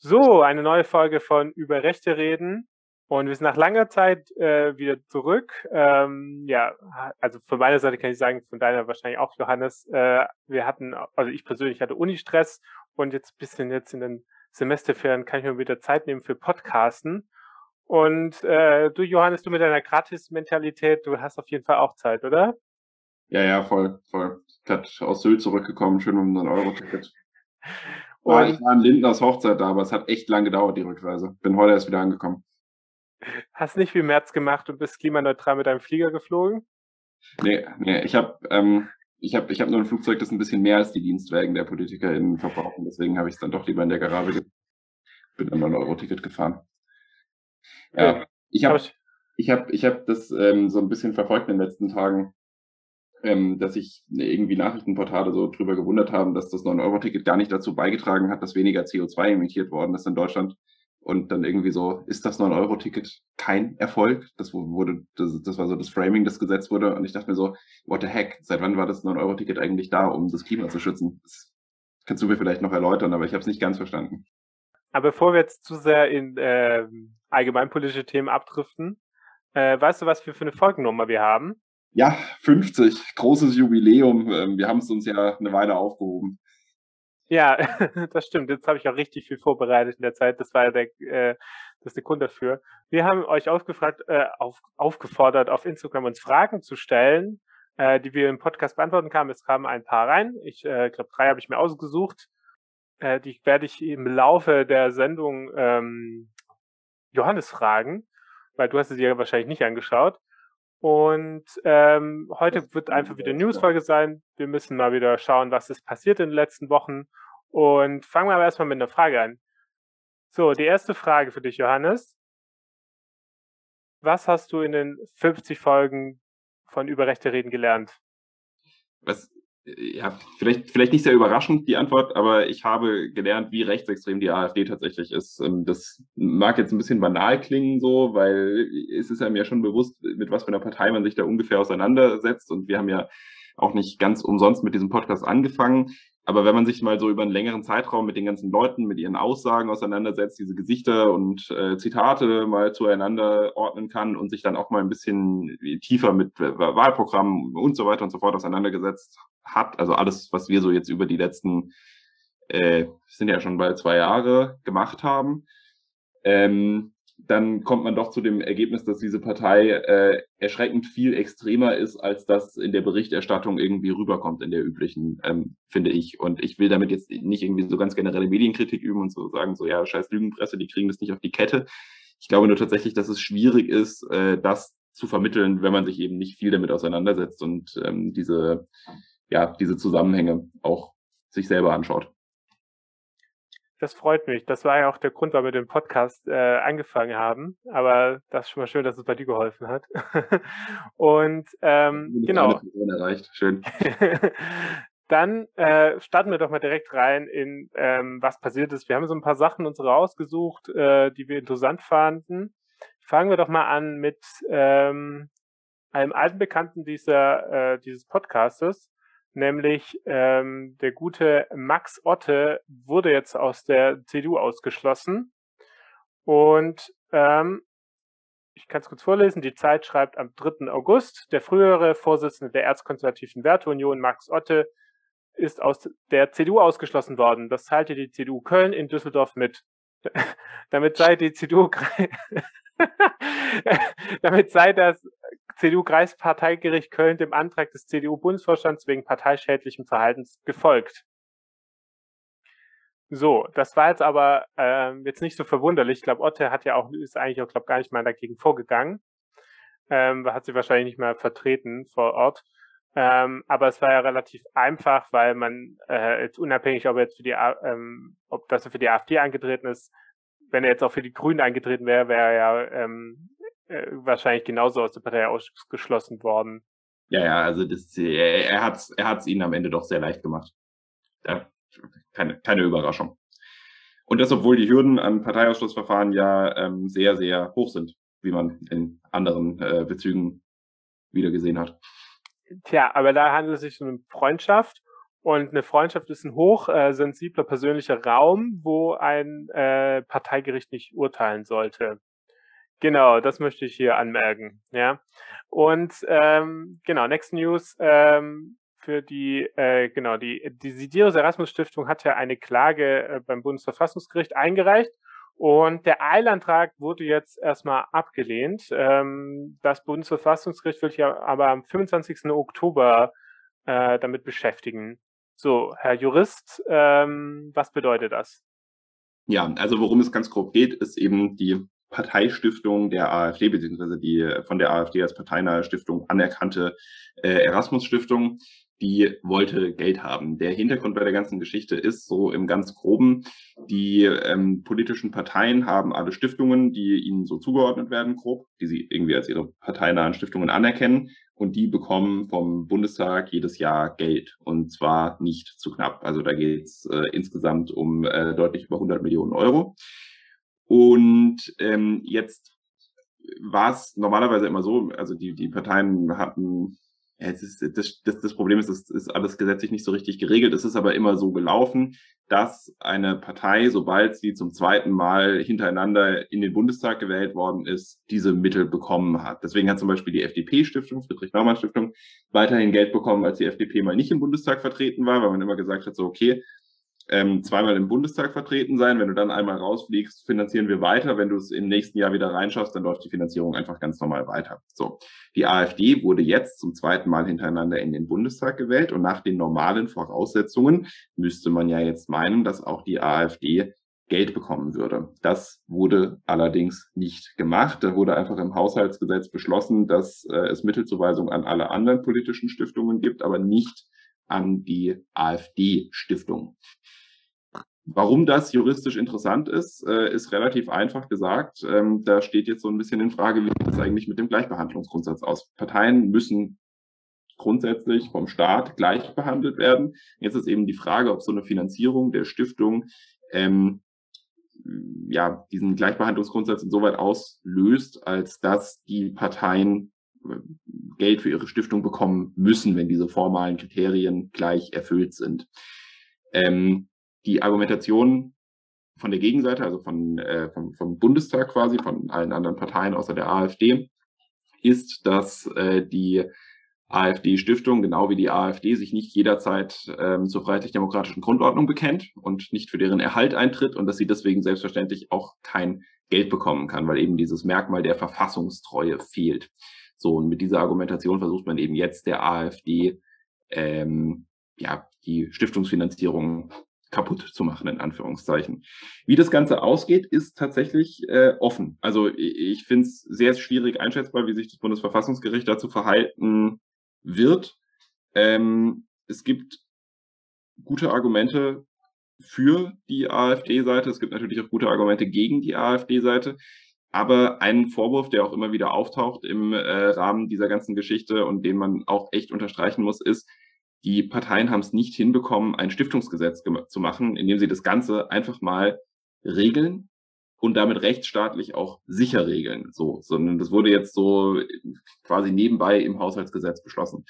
So, eine neue Folge von Über Rechte reden. Und wir sind nach langer Zeit äh, wieder zurück. Ähm, ja, also von meiner Seite kann ich sagen, von deiner wahrscheinlich auch, Johannes. Äh, wir hatten, also ich persönlich hatte Uni-Stress und jetzt bisschen jetzt in den Semesterferien kann ich mir wieder Zeit nehmen für Podcasten. Und äh, du, Johannes, du mit deiner Gratis-Mentalität, du hast auf jeden Fall auch Zeit, oder? Ja, ja, voll, voll. Ich bin aus Sylt zurückgekommen, schön um ein Euro-Ticket. Und ich war an Lindners Hochzeit da, aber es hat echt lang gedauert, die Rückreise. Bin heute erst wieder angekommen. Hast nicht wie März gemacht und bist klimaneutral mit deinem Flieger geflogen? Nee, nee, ich habe ähm, ich hab, ich hab nur ein Flugzeug, das ein bisschen mehr als die Dienstwagen der PolitikerInnen verbrauchen. Deswegen habe ich es dann doch lieber in der Garage. Ge bin dann ein Euro-Ticket gefahren. Ja, ich habe ich hab, ich hab das ähm, so ein bisschen verfolgt in den letzten Tagen ähm, dass sich irgendwie Nachrichtenportale so drüber gewundert haben, dass das 9-Euro-Ticket gar nicht dazu beigetragen hat, dass weniger CO2 emittiert worden ist in Deutschland. Und dann irgendwie so, ist das 9-Euro-Ticket kein Erfolg? Das wurde, das, das war so das Framing, das gesetzt wurde. Und ich dachte mir so, what the heck? Seit wann war das 9-Euro-Ticket eigentlich da, um das Klima zu schützen? Das kannst du mir vielleicht noch erläutern, aber ich habe es nicht ganz verstanden. Aber bevor wir jetzt zu sehr in äh, allgemeinpolitische Themen abdriften, äh, weißt du, was wir für eine Folgennummer wir haben? Ja, 50, großes Jubiläum. Ähm, wir haben es uns ja eine Weile aufgehoben. Ja, das stimmt. Jetzt habe ich auch richtig viel vorbereitet in der Zeit. Das war ja der, äh, das der Grund dafür. Wir haben euch aufgefragt, äh, auf, aufgefordert, auf Instagram uns Fragen zu stellen, äh, die wir im Podcast beantworten kamen. Es kamen ein paar rein. Ich äh, glaube, drei habe ich mir ausgesucht. Äh, die werde ich im Laufe der Sendung ähm, Johannes fragen, weil du hast sie dir wahrscheinlich nicht angeschaut. Und ähm, heute wird einfach wieder Newsfolge sein. Wir müssen mal wieder schauen, was ist passiert in den letzten Wochen. Und fangen wir aber erstmal mit einer Frage an. So, die erste Frage für dich, Johannes. Was hast du in den 50 Folgen von Überrechte reden gelernt? Was ja, vielleicht, vielleicht nicht sehr überraschend die Antwort, aber ich habe gelernt, wie rechtsextrem die AfD tatsächlich ist. Ähm, das mag jetzt ein bisschen banal klingen so, weil es ist einem ja schon bewusst, mit was für einer Partei man sich da ungefähr auseinandersetzt. Und wir haben ja auch nicht ganz umsonst mit diesem Podcast angefangen. Aber wenn man sich mal so über einen längeren Zeitraum mit den ganzen Leuten, mit ihren Aussagen auseinandersetzt, diese Gesichter und äh, Zitate mal zueinander ordnen kann und sich dann auch mal ein bisschen tiefer mit Wahlprogrammen und so weiter und so fort auseinandergesetzt hat, also alles, was wir so jetzt über die letzten, äh, sind ja schon bald zwei Jahre gemacht haben, ähm, dann kommt man doch zu dem Ergebnis, dass diese Partei äh, erschreckend viel extremer ist, als das in der Berichterstattung irgendwie rüberkommt, in der üblichen, ähm, finde ich. Und ich will damit jetzt nicht irgendwie so ganz generelle Medienkritik üben und so sagen, so ja, scheiß Lügenpresse, die kriegen das nicht auf die Kette. Ich glaube nur tatsächlich, dass es schwierig ist, äh, das zu vermitteln, wenn man sich eben nicht viel damit auseinandersetzt und ähm, diese, ja, diese Zusammenhänge auch sich selber anschaut. Das freut mich. Das war ja auch der Grund, warum wir den Podcast äh, angefangen haben. Aber das ist schon mal schön, dass es bei dir geholfen hat. Und ähm, genau. Erreicht. Schön. Dann äh, starten wir doch mal direkt rein in ähm, was passiert ist. Wir haben so ein paar Sachen uns rausgesucht, äh, die wir interessant fanden. Fangen wir doch mal an mit ähm, einem alten Bekannten dieser, äh, dieses Podcastes, nämlich ähm, der gute Max Otte wurde jetzt aus der CDU ausgeschlossen. Und ähm, ich kann es kurz vorlesen, die Zeit schreibt am 3. August, der frühere Vorsitzende der Erzkonservativen Werteunion, Max Otte, ist aus der CDU ausgeschlossen worden. Das teilte die CDU Köln in Düsseldorf mit. Damit sei die CDU damit sei das CDU-Kreisparteigericht Köln dem Antrag des CDU-Bundesvorstands wegen parteischädlichen Verhaltens gefolgt. So, das war jetzt aber äh, jetzt nicht so verwunderlich. Ich glaube, Otte hat ja auch, ist eigentlich auch, glaube gar nicht mal dagegen vorgegangen. Ähm, hat sie wahrscheinlich nicht mehr vertreten vor Ort. Ähm, aber es war ja relativ einfach, weil man äh, jetzt unabhängig, ob er jetzt für die, ähm, ob das für die AfD angetreten ist, wenn er jetzt auch für die Grünen eingetreten wäre, wäre er ja ähm, äh, wahrscheinlich genauso aus der Partei ausgeschlossen worden. Ja, ja, also das, er, er hat es er hat's ihnen am Ende doch sehr leicht gemacht. Ja, keine, keine Überraschung. Und das, obwohl die Hürden an Parteiausschlussverfahren ja ähm, sehr, sehr hoch sind, wie man in anderen äh, Bezügen wieder gesehen hat. Tja, aber da handelt es sich um eine Freundschaft Und eine Freundschaft ist ein hochsensibler äh, persönlicher Raum, wo ein äh, Parteigericht nicht urteilen sollte. Genau, das möchte ich hier anmerken. Ja. Und ähm, genau, Next News ähm, für die, äh, genau, die, die Sidiros Erasmus Stiftung hat ja eine Klage äh, beim Bundesverfassungsgericht eingereicht und der Eilantrag wurde jetzt erstmal abgelehnt. Ähm, das Bundesverfassungsgericht wird ja aber am 25. Oktober äh, damit beschäftigen. So, Herr Jurist, ähm, was bedeutet das? Ja, also worum es ganz grob geht, ist eben die Parteistiftung der AfD, beziehungsweise die von der AfD als parteinahe Stiftung anerkannte äh, Erasmus-Stiftung, die wollte Geld haben. Der Hintergrund bei der ganzen Geschichte ist so im ganz groben, die ähm, politischen Parteien haben alle Stiftungen, die ihnen so zugeordnet werden, grob, die sie irgendwie als ihre parteinahen Stiftungen anerkennen. Und die bekommen vom Bundestag jedes Jahr Geld. Und zwar nicht zu knapp. Also da geht es äh, insgesamt um äh, deutlich über 100 Millionen Euro. Und ähm, jetzt war es normalerweise immer so, also die, die Parteien hatten, ja, ist, das, das, das Problem ist, es ist alles gesetzlich nicht so richtig geregelt. Es ist aber immer so gelaufen, dass eine Partei, sobald sie zum zweiten Mal hintereinander in den Bundestag gewählt worden ist, diese Mittel bekommen hat. Deswegen hat zum Beispiel die FDP-Stiftung, Friedrich-Naumann-Stiftung, weiterhin Geld bekommen, als die FDP mal nicht im Bundestag vertreten war, weil man immer gesagt hat, so, okay, ähm, zweimal im Bundestag vertreten sein. Wenn du dann einmal rausfliegst, finanzieren wir weiter. Wenn du es im nächsten Jahr wieder reinschaffst, dann läuft die Finanzierung einfach ganz normal weiter. So. Die AfD wurde jetzt zum zweiten Mal hintereinander in den Bundestag gewählt und nach den normalen Voraussetzungen müsste man ja jetzt meinen, dass auch die AfD Geld bekommen würde. Das wurde allerdings nicht gemacht. Da wurde einfach im Haushaltsgesetz beschlossen, dass äh, es Mittelzuweisungen an alle anderen politischen Stiftungen gibt, aber nicht an die AfD-Stiftung. Warum das juristisch interessant ist, äh, ist relativ einfach gesagt. Ähm, da steht jetzt so ein bisschen in Frage, wie sieht das eigentlich mit dem Gleichbehandlungsgrundsatz aus? Parteien müssen grundsätzlich vom Staat gleich behandelt werden. Jetzt ist eben die Frage, ob so eine Finanzierung der Stiftung ähm, ja, diesen Gleichbehandlungsgrundsatz insoweit auslöst, als dass die Parteien Geld für ihre Stiftung bekommen müssen, wenn diese formalen Kriterien gleich erfüllt sind. Ähm, die Argumentation von der Gegenseite, also von, äh, vom, vom Bundestag quasi, von allen anderen Parteien außer der AfD, ist, dass äh, die AfD-Stiftung, genau wie die AfD, sich nicht jederzeit ähm, zur freiheitlich-demokratischen Grundordnung bekennt und nicht für deren Erhalt eintritt und dass sie deswegen selbstverständlich auch kein Geld bekommen kann, weil eben dieses Merkmal der Verfassungstreue fehlt. So, und mit dieser Argumentation versucht man eben jetzt der AfD ähm, ja, die Stiftungsfinanzierung kaputt zu machen, in Anführungszeichen. Wie das Ganze ausgeht, ist tatsächlich äh, offen. Also ich finde es sehr schwierig einschätzbar, wie sich das Bundesverfassungsgericht dazu verhalten wird. Ähm, es gibt gute Argumente für die AfD-Seite. Es gibt natürlich auch gute Argumente gegen die AfD-Seite. Aber ein Vorwurf, der auch immer wieder auftaucht im äh, Rahmen dieser ganzen Geschichte und den man auch echt unterstreichen muss, ist, die Parteien haben es nicht hinbekommen, ein Stiftungsgesetz zu machen, indem sie das Ganze einfach mal regeln und damit rechtsstaatlich auch sicher regeln. So, sondern das wurde jetzt so quasi nebenbei im Haushaltsgesetz beschlossen.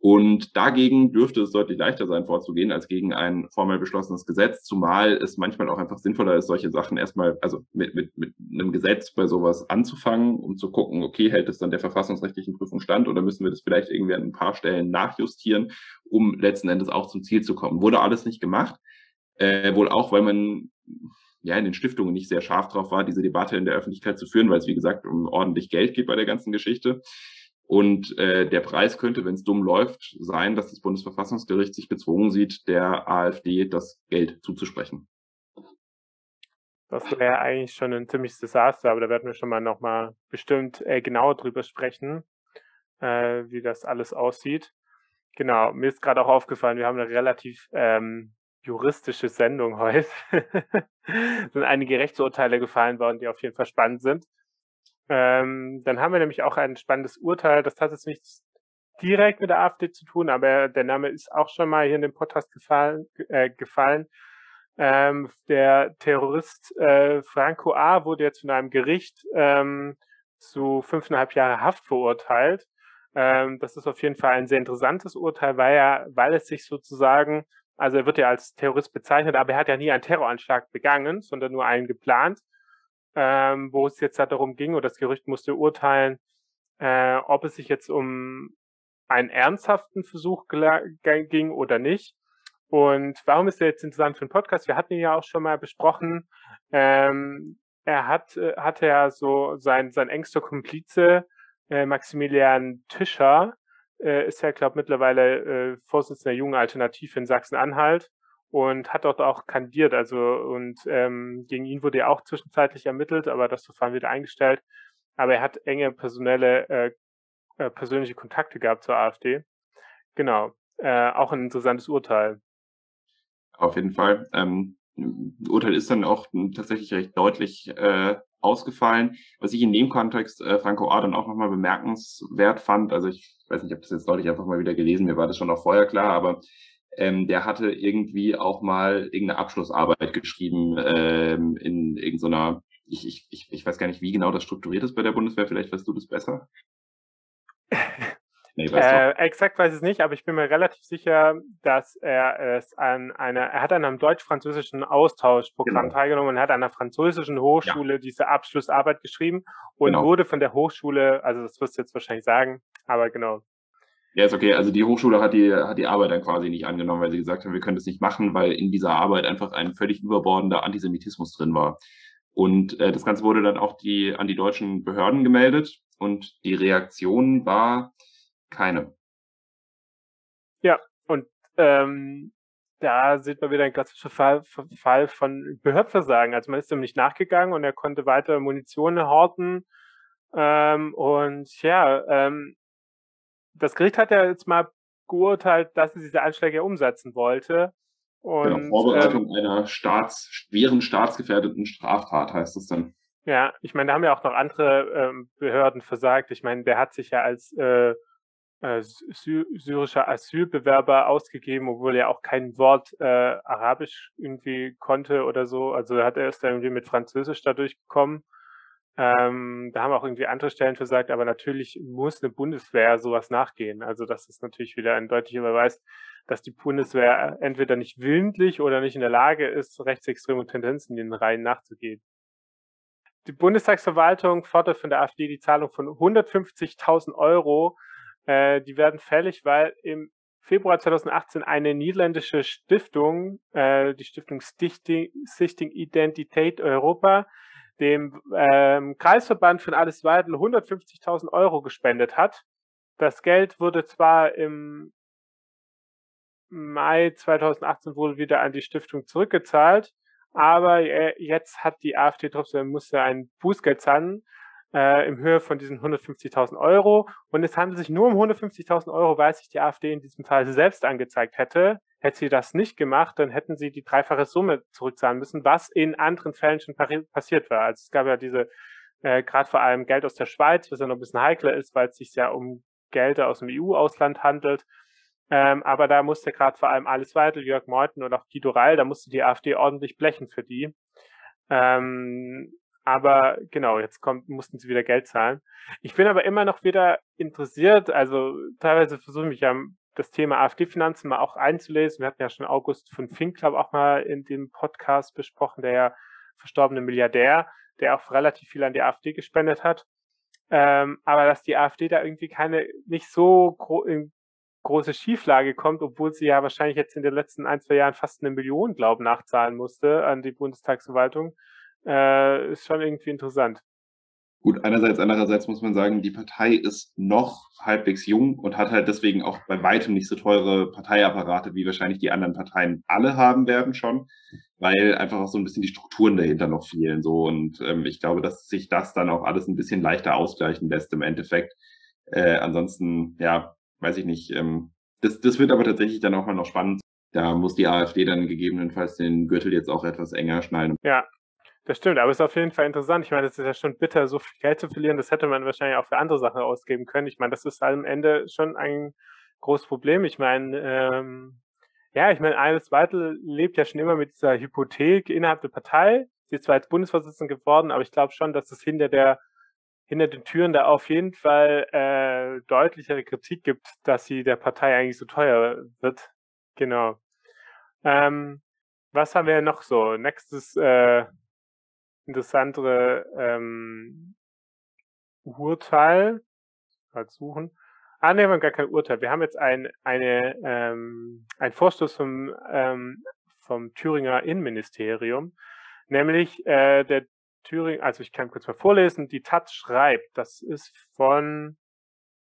Und dagegen dürfte es deutlich leichter sein, vorzugehen, als gegen ein formell beschlossenes Gesetz, zumal es manchmal auch einfach sinnvoller ist, solche Sachen erstmal, also mit, mit, mit einem Gesetz bei sowas anzufangen, um zu gucken, okay, hält es dann der verfassungsrechtlichen Prüfung stand oder müssen wir das vielleicht irgendwie an ein paar Stellen nachjustieren, um letzten Endes auch zum Ziel zu kommen. Wurde alles nicht gemacht, äh, wohl auch, weil man ja in den Stiftungen nicht sehr scharf drauf war, diese Debatte in der Öffentlichkeit zu führen, weil es, wie gesagt, um ordentlich Geld geht bei der ganzen Geschichte. Und äh, der Preis könnte, wenn es dumm läuft, sein, dass das Bundesverfassungsgericht sich gezwungen sieht, der AfD das Geld zuzusprechen. Das wäre eigentlich schon ein ziemliches Desaster, aber da werden wir schon mal nochmal bestimmt äh, genauer drüber sprechen, äh, wie das alles aussieht. Genau, mir ist gerade auch aufgefallen, wir haben eine relativ ähm, juristische Sendung heute. sind einige Rechtsurteile gefallen worden, die auf jeden Fall spannend sind. Ähm, dann haben wir nämlich auch ein spannendes Urteil, das hat jetzt nichts direkt mit der AfD zu tun, aber der Name ist auch schon mal hier in dem Podcast gefallen. Äh, gefallen. Ähm, der Terrorist äh, Franco A. wurde jetzt von einem Gericht ähm, zu fünfeinhalb Jahre Haft verurteilt. Ähm, das ist auf jeden Fall ein sehr interessantes Urteil, weil er, weil es sich sozusagen, also er wird ja als Terrorist bezeichnet, aber er hat ja nie einen Terroranschlag begangen, sondern nur einen geplant, ähm, wo es jetzt halt darum ging, oder das Gerücht musste urteilen, äh, ob es sich jetzt um einen ernsthaften Versuch ging oder nicht. Und warum ist der jetzt interessant für den Podcast? Wir hatten ihn ja auch schon mal besprochen. Ähm, er hat, äh, hatte ja so sein, sein engster Komplize, äh, Maximilian Tischer, äh, ist ja, glaube mittlerweile äh, Vorsitzender der Jungen Alternative in Sachsen-Anhalt und hat dort auch kandidiert. Also und ähm, gegen ihn wurde ja auch zwischenzeitlich ermittelt, aber das Verfahren wieder eingestellt. Aber er hat enge personelle, äh, äh, persönliche Kontakte gehabt zur AfD. Genau. Äh, auch ein interessantes Urteil. Auf jeden Fall. Ähm, Urteil ist dann auch tatsächlich recht deutlich äh, ausgefallen. Was ich in dem Kontext äh, Franco A. dann auch nochmal bemerkenswert fand, also ich weiß nicht, ob das jetzt deutlich einfach mal wieder gelesen, mir war das schon auch vorher klar, aber ähm, der hatte irgendwie auch mal irgendeine Abschlussarbeit geschrieben ähm, in irgendeiner, ich, ich, ich, ich weiß gar nicht, wie genau das strukturiert ist bei der Bundeswehr, vielleicht weißt du das besser. Nee, äh, exakt weiß ich es nicht, aber ich bin mir relativ sicher, dass er es an einer, er hat an einem deutsch-französischen Austauschprogramm genau. teilgenommen und hat an einer französischen Hochschule ja. diese Abschlussarbeit geschrieben und genau. wurde von der Hochschule, also das wirst du jetzt wahrscheinlich sagen, aber genau. Ja, ist okay. Also die Hochschule hat die, hat die Arbeit dann quasi nicht angenommen, weil sie gesagt haben, wir können das nicht machen, weil in dieser Arbeit einfach ein völlig überbordender Antisemitismus drin war. Und äh, das Ganze wurde dann auch die, an die deutschen Behörden gemeldet und die Reaktion war, keine. Ja, und ähm, da sieht man wieder ein klassischer Fall, Fall von Behördversagen. Also man ist ihm nicht nachgegangen und er konnte weiter Munition horten. Ähm, und ja, ähm, das Gericht hat ja jetzt mal geurteilt, dass er diese Anschläge umsetzen wollte. Genau, und, genau, Vorbereitung ähm, einer staats, schweren staatsgefährdeten Straftat heißt es dann. Ja, ich meine, da haben ja auch noch andere ähm, Behörden versagt. Ich meine, der hat sich ja als äh, äh, syrischer Asylbewerber ausgegeben, obwohl er auch kein Wort äh, Arabisch irgendwie konnte oder so. Also hat er erst irgendwie mit Französisch da durchgekommen. Ähm, da haben auch irgendwie andere Stellen versagt, aber natürlich muss eine Bundeswehr sowas nachgehen. Also das ist natürlich wieder ein deutlicher Beweis, dass die Bundeswehr entweder nicht willentlich oder nicht in der Lage ist, rechtsextreme Tendenzen in den Reihen nachzugehen. Die Bundestagsverwaltung fordert von der AfD die Zahlung von 150.000 Euro äh, die werden fällig, weil im Februar 2018 eine niederländische Stiftung, äh, die Stiftung Stichting, Stichting Identität Europa, dem ähm, Kreisverband von Alles Weidel 150.000 Euro gespendet hat. Das Geld wurde zwar im Mai 2018 wohl wieder an die Stiftung zurückgezahlt, aber äh, jetzt hat die AfD trotzdem musste ein Bußgeld zahlen äh, im Höhe von diesen 150.000 Euro. Und es handelt sich nur um 150.000 Euro, weil sich die AfD in diesem Fall selbst angezeigt hätte. Hätte sie das nicht gemacht, dann hätten sie die dreifache Summe zurückzahlen müssen, was in anderen Fällen schon passiert war. Also es gab ja diese, äh, gerade vor allem Geld aus der Schweiz, was ja noch ein bisschen heikler ist, weil es sich ja um Gelder aus dem EU-Ausland handelt. Ähm, aber da musste gerade vor allem alles weiter, Jörg Meuthen und auch Guido Reil, da musste die AfD ordentlich blechen für die. Ähm, aber genau, jetzt kommt, mussten sie wieder Geld zahlen. Ich bin aber immer noch wieder interessiert, also teilweise versuche ich mich ja das Thema AfD-Finanzen mal auch einzulesen. Wir hatten ja schon August von Fink, glaube auch mal in dem Podcast besprochen, der ja verstorbene Milliardär, der auch relativ viel an die AfD gespendet hat. Ähm, aber dass die AfD da irgendwie keine, nicht so gro in große Schieflage kommt, obwohl sie ja wahrscheinlich jetzt in den letzten ein, zwei Jahren fast eine Million, glaube nachzahlen musste an die Bundestagsverwaltung äh, ist schon irgendwie interessant. Gut, einerseits, andererseits muss man sagen, die Partei ist noch halbwegs jung und hat halt deswegen auch bei weitem nicht so teure Parteiapparate, wie wahrscheinlich die anderen Parteien alle haben werden schon, weil einfach auch so ein bisschen die Strukturen dahinter noch fehlen. So und ähm, ich glaube, dass sich das dann auch alles ein bisschen leichter ausgleichen lässt im Endeffekt. Äh, ansonsten, ja, weiß ich nicht. Ähm, das, das wird aber tatsächlich dann auch mal noch spannend. Da muss die AfD dann gegebenenfalls den Gürtel jetzt auch etwas enger schnallen. Ja, das stimmt, aber es ist auf jeden Fall interessant. Ich meine, es ist ja schon bitter, so viel Geld zu verlieren. Das hätte man wahrscheinlich auch für andere Sachen ausgeben können. Ich meine, das ist am Ende schon ein großes Problem. Ich meine, ähm, ja, ich meine, Alice Weitel lebt ja schon immer mit dieser Hypothek innerhalb der Partei. Sie ist zwar jetzt Bundesvorsitzende geworden, aber ich glaube schon, dass es hinter der hinter den Türen da auf jeden Fall äh, deutlichere Kritik gibt, dass sie der Partei eigentlich so teuer wird. Genau. Ähm, was haben wir noch so? Nächstes äh, interessantere ähm, Urteil. Mal suchen. Ah, ne, wir haben gar kein Urteil. Wir haben jetzt ein, eine, ähm, ein Vorstoß vom, ähm, vom Thüringer Innenministerium, nämlich äh, der Thüringen, also ich kann kurz mal vorlesen, die Taz schreibt, das ist von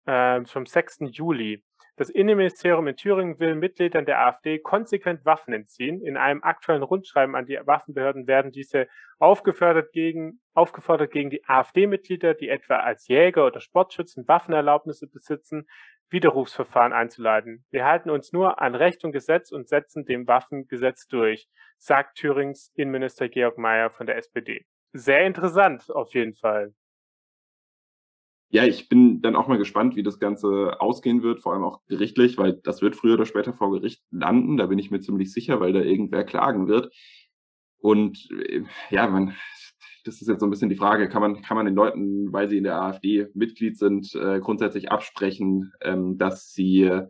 äh, vom 6. Juli. Das Innenministerium in Thüringen will Mitgliedern der AfD konsequent Waffen entziehen. In einem aktuellen Rundschreiben an die Waffenbehörden werden diese aufgefordert gegen, aufgefordert gegen die AfD-Mitglieder, die etwa als Jäger oder Sportschützen Waffenerlaubnisse besitzen, Widerrufsverfahren einzuleiten. Wir halten uns nur an Recht und Gesetz und setzen dem Waffengesetz durch, sagt Thürings Innenminister Georg Mayer von der SPD. Sehr interessant, auf jeden Fall. Ja, ich bin dann auch mal gespannt, wie das Ganze ausgehen wird, vor allem auch gerichtlich, weil das wird früher oder später vor Gericht landen. Da bin ich mir ziemlich sicher, weil da irgendwer klagen wird. Und äh, ja, man, das ist jetzt so ein bisschen die Frage, kann man, kann man den Leuten, weil sie in der AfD Mitglied sind, äh, grundsätzlich absprechen, ähm, dass sie äh,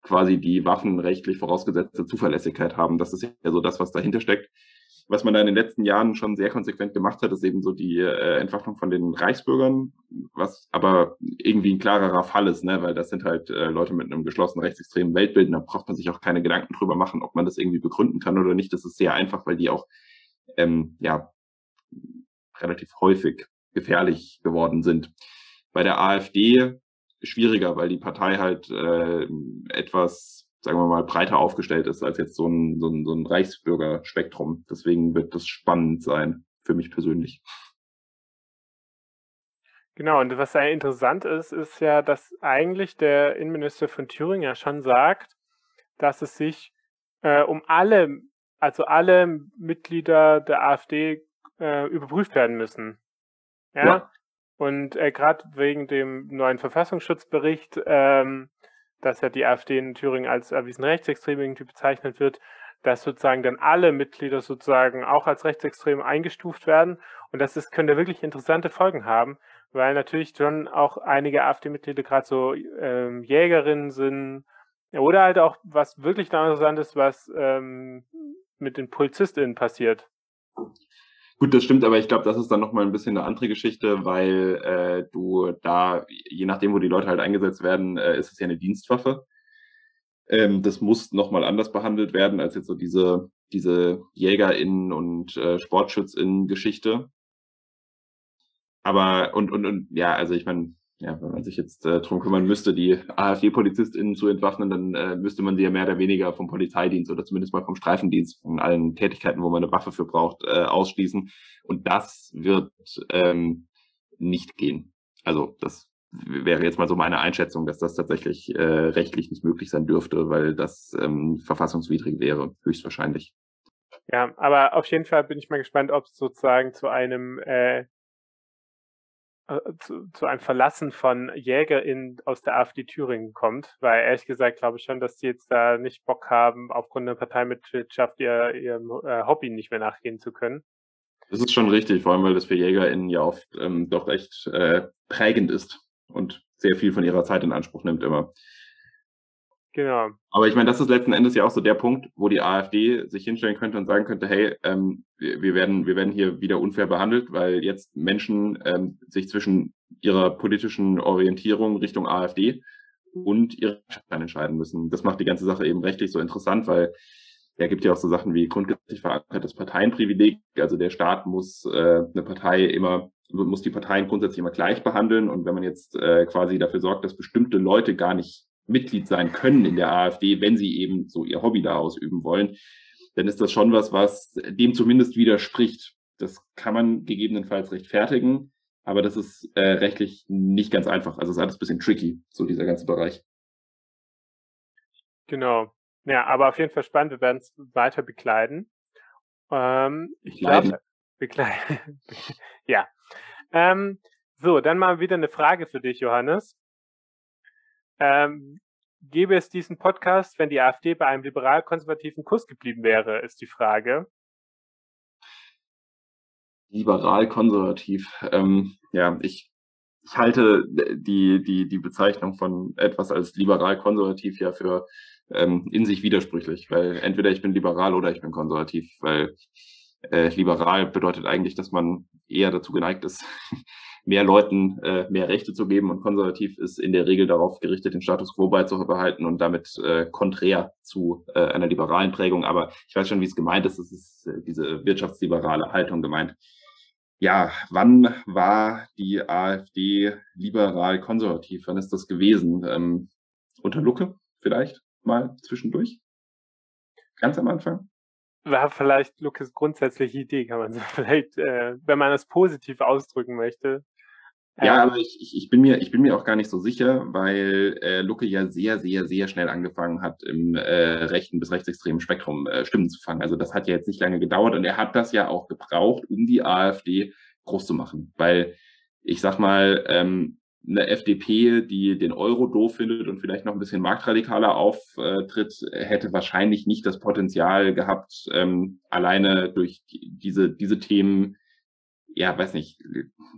quasi die waffenrechtlich vorausgesetzte Zuverlässigkeit haben. Das ist ja so das, was dahinter steckt was man da in den letzten Jahren schon sehr konsequent gemacht hat, ist eben so die äh, Entwaffnung von den Reichsbürgern, was aber irgendwie ein klarerer Fall ist, ne? weil das sind halt äh, Leute mit einem geschlossenen rechtsextremen Weltbild, da braucht man sich auch keine Gedanken drüber machen, ob man das irgendwie begründen kann oder nicht. Das ist sehr einfach, weil die auch ähm, ja relativ häufig gefährlich geworden sind. Bei der AfD schwieriger, weil die Partei halt äh, etwas sagen wir mal, breiter aufgestellt ist als jetzt so ein, so ein, so ein Reichsbürgerspektrum. Deswegen wird das spannend sein, für mich persönlich. Genau, und was sehr interessant ist, ist ja, dass eigentlich der Innenminister von Thüringen ja schon sagt, dass es sich äh, um alle, also alle Mitglieder der AfD äh, überprüft werden müssen. Ja. ja. Und äh, gerade wegen dem neuen Verfassungsschutzbericht ähm, dass ja die AfD in Thüringen als erwiesen rechtsextrem irgendwie bezeichnet wird, dass sozusagen dann alle Mitglieder sozusagen auch als rechtsextrem eingestuft werden. Und das ist, könnte wirklich interessante Folgen haben, weil natürlich schon auch einige AfD-Mitglieder gerade so ähm, Jägerinnen sind oder halt auch was wirklich interessant ist, was ähm, mit den PolizistInnen passiert. Gut, das stimmt, aber ich glaube, das ist dann nochmal ein bisschen eine andere Geschichte, weil äh, du da, je nachdem, wo die Leute halt eingesetzt werden, äh, ist es ja eine Dienstwaffe. Ähm, das muss nochmal anders behandelt werden als jetzt so diese, diese JägerInnen und äh, SportschützInnen-Geschichte. Aber, und, und, und, ja, also ich meine, ja, wenn man sich jetzt äh, drum kümmern müsste, die AfD-PolizistInnen zu entwaffnen, dann äh, müsste man sie ja mehr oder weniger vom Polizeidienst oder zumindest mal vom Streifendienst, von allen Tätigkeiten, wo man eine Waffe für braucht, äh, ausschließen. Und das wird ähm, nicht gehen. Also das wäre jetzt mal so meine Einschätzung, dass das tatsächlich äh, rechtlich nicht möglich sein dürfte, weil das ähm, verfassungswidrig wäre, höchstwahrscheinlich. Ja, aber auf jeden Fall bin ich mal gespannt, ob es sozusagen zu einem äh, äh, zu, zu einem Verlassen von JägerInnen aus der AfD Thüringen kommt, weil ehrlich gesagt glaube ich schon, dass die jetzt da nicht Bock haben, aufgrund der Parteimitgliedschaft ihr, ihrem äh, Hobby nicht mehr nachgehen zu können. Das ist schon richtig, vor allem weil das für JägerInnen ja oft ähm, doch echt äh, prägend ist und sehr viel von ihrer Zeit in Anspruch nimmt immer. Genau. Aber ich meine, das ist letzten Endes ja auch so der Punkt, wo die AfD sich hinstellen könnte und sagen könnte, hey, ähm, wir, werden, wir werden hier wieder unfair behandelt, weil jetzt Menschen ähm, sich zwischen ihrer politischen Orientierung Richtung AfD und ihre Schein entscheiden müssen. Das macht die ganze Sache eben rechtlich so interessant, weil er gibt ja auch so Sachen wie grundsätzlich verankertes Parteienprivileg. Also der Staat muss äh, eine Partei immer, muss die Parteien grundsätzlich immer gleich behandeln. Und wenn man jetzt äh, quasi dafür sorgt, dass bestimmte Leute gar nicht Mitglied sein können in der AfD, wenn sie eben so ihr Hobby da ausüben wollen, dann ist das schon was, was dem zumindest widerspricht. Das kann man gegebenenfalls rechtfertigen, aber das ist äh, rechtlich nicht ganz einfach. Also es ist alles ein bisschen tricky, so dieser ganze Bereich. Genau. Ja, aber auf jeden Fall spannend. Wir werden es weiter bekleiden. Ähm, ich glaube, bekleiden. ja. Ähm, so, dann mal wieder eine Frage für dich, Johannes. Ähm, gäbe es diesen Podcast, wenn die AfD bei einem liberal-konservativen Kurs geblieben wäre, ist die Frage. Liberal-konservativ. Ähm, ja, ich ich halte die, die, die Bezeichnung von etwas als liberal-konservativ ja für ähm, in sich widersprüchlich, weil entweder ich bin liberal oder ich bin konservativ, weil äh, liberal bedeutet eigentlich, dass man eher dazu geneigt ist, mehr Leuten äh, mehr Rechte zu geben und konservativ ist in der Regel darauf gerichtet, den Status quo beizubehalten und damit äh, konträr zu äh, einer liberalen Prägung. Aber ich weiß schon, wie es gemeint ist. Es ist äh, diese wirtschaftsliberale Haltung gemeint. Ja, wann war die AfD liberal-konservativ? Wann ist das gewesen? Ähm, unter Lucke vielleicht mal zwischendurch? Ganz am Anfang? war vielleicht Lukas grundsätzliche Idee, kann man so vielleicht, äh, wenn man das positiv ausdrücken möchte. Ja, ähm, aber ich, ich, ich, bin mir, ich bin mir auch gar nicht so sicher, weil äh, Lucke ja sehr, sehr, sehr schnell angefangen hat, im äh, rechten bis rechtsextremen Spektrum äh, Stimmen zu fangen. Also das hat ja jetzt nicht lange gedauert und er hat das ja auch gebraucht, um die AfD groß zu machen. Weil ich sag mal, ähm, eine FDP, die den Euro doof findet und vielleicht noch ein bisschen marktradikaler auftritt, hätte wahrscheinlich nicht das Potenzial gehabt, ähm, alleine durch diese, diese Themen, ja, weiß nicht,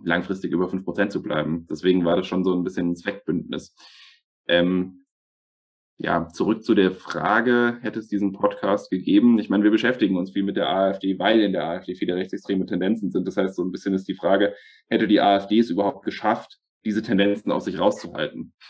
langfristig über fünf Prozent zu bleiben. Deswegen war das schon so ein bisschen ein Zweckbündnis. Ähm, ja, zurück zu der Frage, hätte es diesen Podcast gegeben? Ich meine, wir beschäftigen uns viel mit der AfD, weil in der AfD viele rechtsextreme Tendenzen sind. Das heißt, so ein bisschen ist die Frage, hätte die AfD es überhaupt geschafft, diese Tendenzen aus sich rauszuhalten.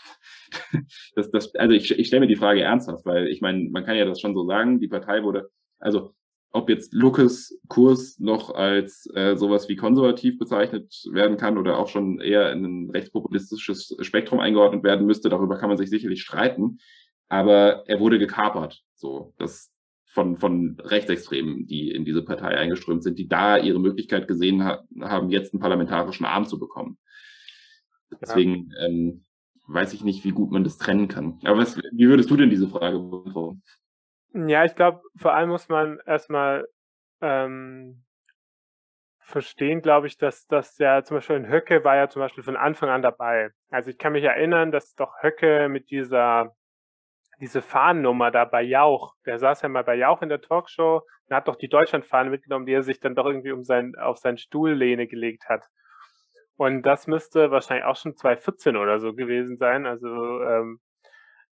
Das, das, also ich, ich stelle mir die Frage ernsthaft, weil ich meine, man kann ja das schon so sagen, die Partei wurde, also ob jetzt Lukas Kurs noch als äh, sowas wie konservativ bezeichnet werden kann oder auch schon eher in ein rechtspopulistisches Spektrum eingeordnet werden müsste, darüber kann man sich sicherlich streiten. Aber er wurde gekapert, so das von, von Rechtsextremen, die in diese Partei eingeströmt sind, die da ihre Möglichkeit gesehen ha haben, jetzt einen parlamentarischen Arm zu bekommen. Deswegen ja. ähm, weiß ich nicht, wie gut man das trennen kann. Aber was, wie würdest du denn diese Frage beantworten? Ja, ich glaube, vor allem muss man erstmal ähm, verstehen, glaube ich, dass das ja zum Beispiel in Höcke war ja zum Beispiel von Anfang an dabei. Also ich kann mich erinnern, dass doch Höcke mit dieser diese Fahnnummer da bei Jauch, der saß ja mal bei Jauch in der Talkshow und hat doch die Deutschlandfahne mitgenommen, die er sich dann doch irgendwie um sein, auf seinen Stuhllehne gelegt hat. Und das müsste wahrscheinlich auch schon 2014 oder so gewesen sein. Also ähm,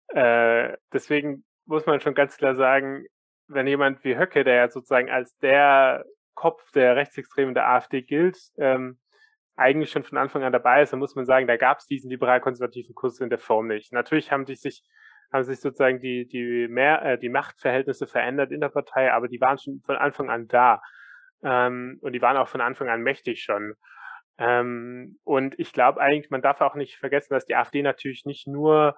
äh, deswegen muss man schon ganz klar sagen, wenn jemand wie Höcke, der ja sozusagen als der Kopf der Rechtsextremen der AfD gilt, ähm, eigentlich schon von Anfang an dabei ist, dann muss man sagen, da gab es diesen liberal-konservativen Kurs in der Form nicht. Natürlich haben die sich haben sich sozusagen die die mehr äh, die Machtverhältnisse verändert in der Partei, aber die waren schon von Anfang an da ähm, und die waren auch von Anfang an mächtig schon. Ähm, und ich glaube eigentlich, man darf auch nicht vergessen, dass die AfD natürlich nicht nur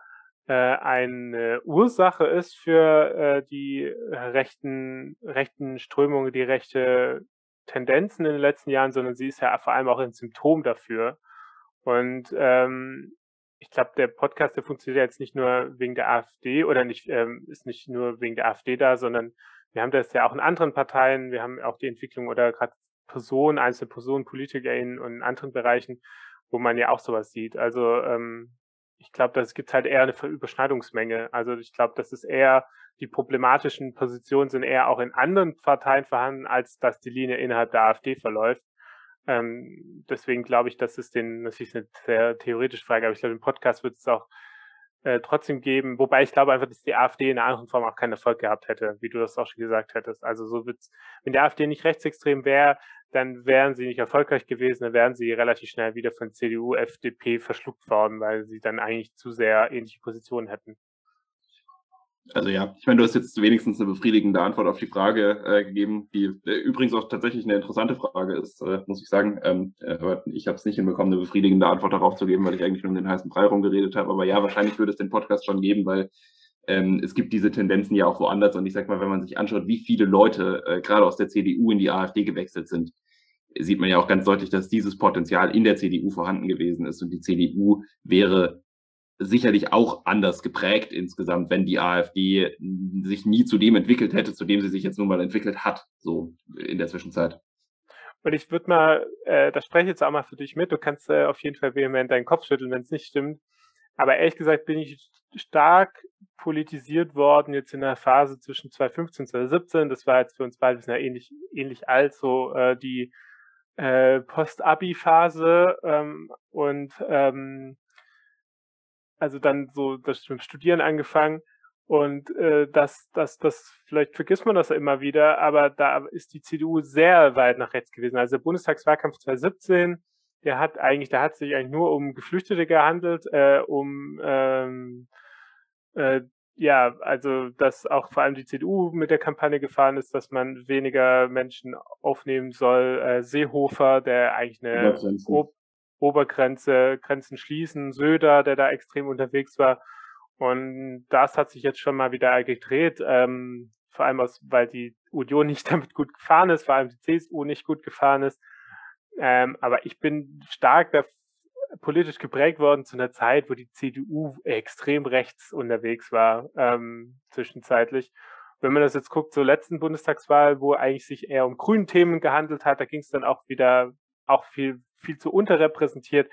eine Ursache ist für äh, die rechten, rechten Strömungen, die rechte Tendenzen in den letzten Jahren, sondern sie ist ja vor allem auch ein Symptom dafür. Und ähm, ich glaube, der Podcast, der funktioniert jetzt nicht nur wegen der AfD oder nicht, ähm, ist nicht nur wegen der AfD da, sondern wir haben das ja auch in anderen Parteien. Wir haben auch die Entwicklung oder gerade Personen, einzelne Personen, PolitikerInnen und in anderen Bereichen, wo man ja auch sowas sieht. Also ähm, ich glaube, das gibt halt eher eine Überschneidungsmenge. Also ich glaube, das ist eher, die problematischen Positionen sind eher auch in anderen Parteien vorhanden, als dass die Linie innerhalb der AfD verläuft. Ähm, deswegen glaube ich, das ist den, das ist eine sehr theoretische Frage, aber ich glaube, im Podcast wird es auch äh, trotzdem geben. Wobei ich glaube einfach, dass die AfD in einer anderen Form auch keinen Erfolg gehabt hätte, wie du das auch schon gesagt hättest. Also so wird's, wenn die AfD nicht rechtsextrem wäre, dann wären sie nicht erfolgreich gewesen, dann wären sie relativ schnell wieder von CDU, FDP verschluckt worden, weil sie dann eigentlich zu sehr ähnliche Positionen hätten. Also ja, ich meine, du hast jetzt wenigstens eine befriedigende Antwort auf die Frage äh, gegeben, die äh, übrigens auch tatsächlich eine interessante Frage ist, äh, muss ich sagen. Ähm, äh, aber ich habe es nicht hinbekommen, eine befriedigende Antwort darauf zu geben, weil ich eigentlich nur um den heißen Brei rumgeredet habe. Aber ja, wahrscheinlich würde es den Podcast schon geben, weil ähm, es gibt diese Tendenzen ja auch woanders. Und ich sag mal, wenn man sich anschaut, wie viele Leute äh, gerade aus der CDU in die AfD gewechselt sind, sieht man ja auch ganz deutlich, dass dieses Potenzial in der CDU vorhanden gewesen ist. Und die CDU wäre sicherlich auch anders geprägt insgesamt, wenn die AfD sich nie zu dem entwickelt hätte, zu dem sie sich jetzt nun mal entwickelt hat, so in der Zwischenzeit. Und ich würde mal, äh, das spreche ich jetzt auch mal für dich mit, du kannst äh, auf jeden Fall vehement deinen Kopf schütteln, wenn es nicht stimmt. Aber ehrlich gesagt bin ich stark politisiert worden jetzt in der Phase zwischen 2015 und 2017. Das war jetzt für uns beide ja ähnlich, ähnlich alt, so äh, die äh, Post-Abi-Phase ähm, und ähm, also dann so das mit Studieren angefangen und äh, das, das, das, vielleicht vergisst man das immer wieder, aber da ist die CDU sehr weit nach rechts gewesen. Also der Bundestagswahlkampf 2017, der hat eigentlich, da hat sich eigentlich nur um Geflüchtete gehandelt, äh, um ähm, äh, ja, also dass auch vor allem die CDU mit der Kampagne gefahren ist, dass man weniger Menschen aufnehmen soll. Äh, Seehofer, der eigentlich eine Ob Obergrenze, Grenzen schließen, Söder, der da extrem unterwegs war. Und das hat sich jetzt schon mal wieder gedreht, ähm, vor allem aus, weil die Union nicht damit gut gefahren ist, vor allem die CSU nicht gut gefahren ist. Ähm, aber ich bin stark da politisch geprägt worden zu einer Zeit, wo die CDU extrem rechts unterwegs war, ähm, zwischenzeitlich. Wenn man das jetzt guckt zur letzten Bundestagswahl, wo eigentlich sich eher um grünen Themen gehandelt hat, da ging es dann auch wieder auch viel, viel zu unterrepräsentiert.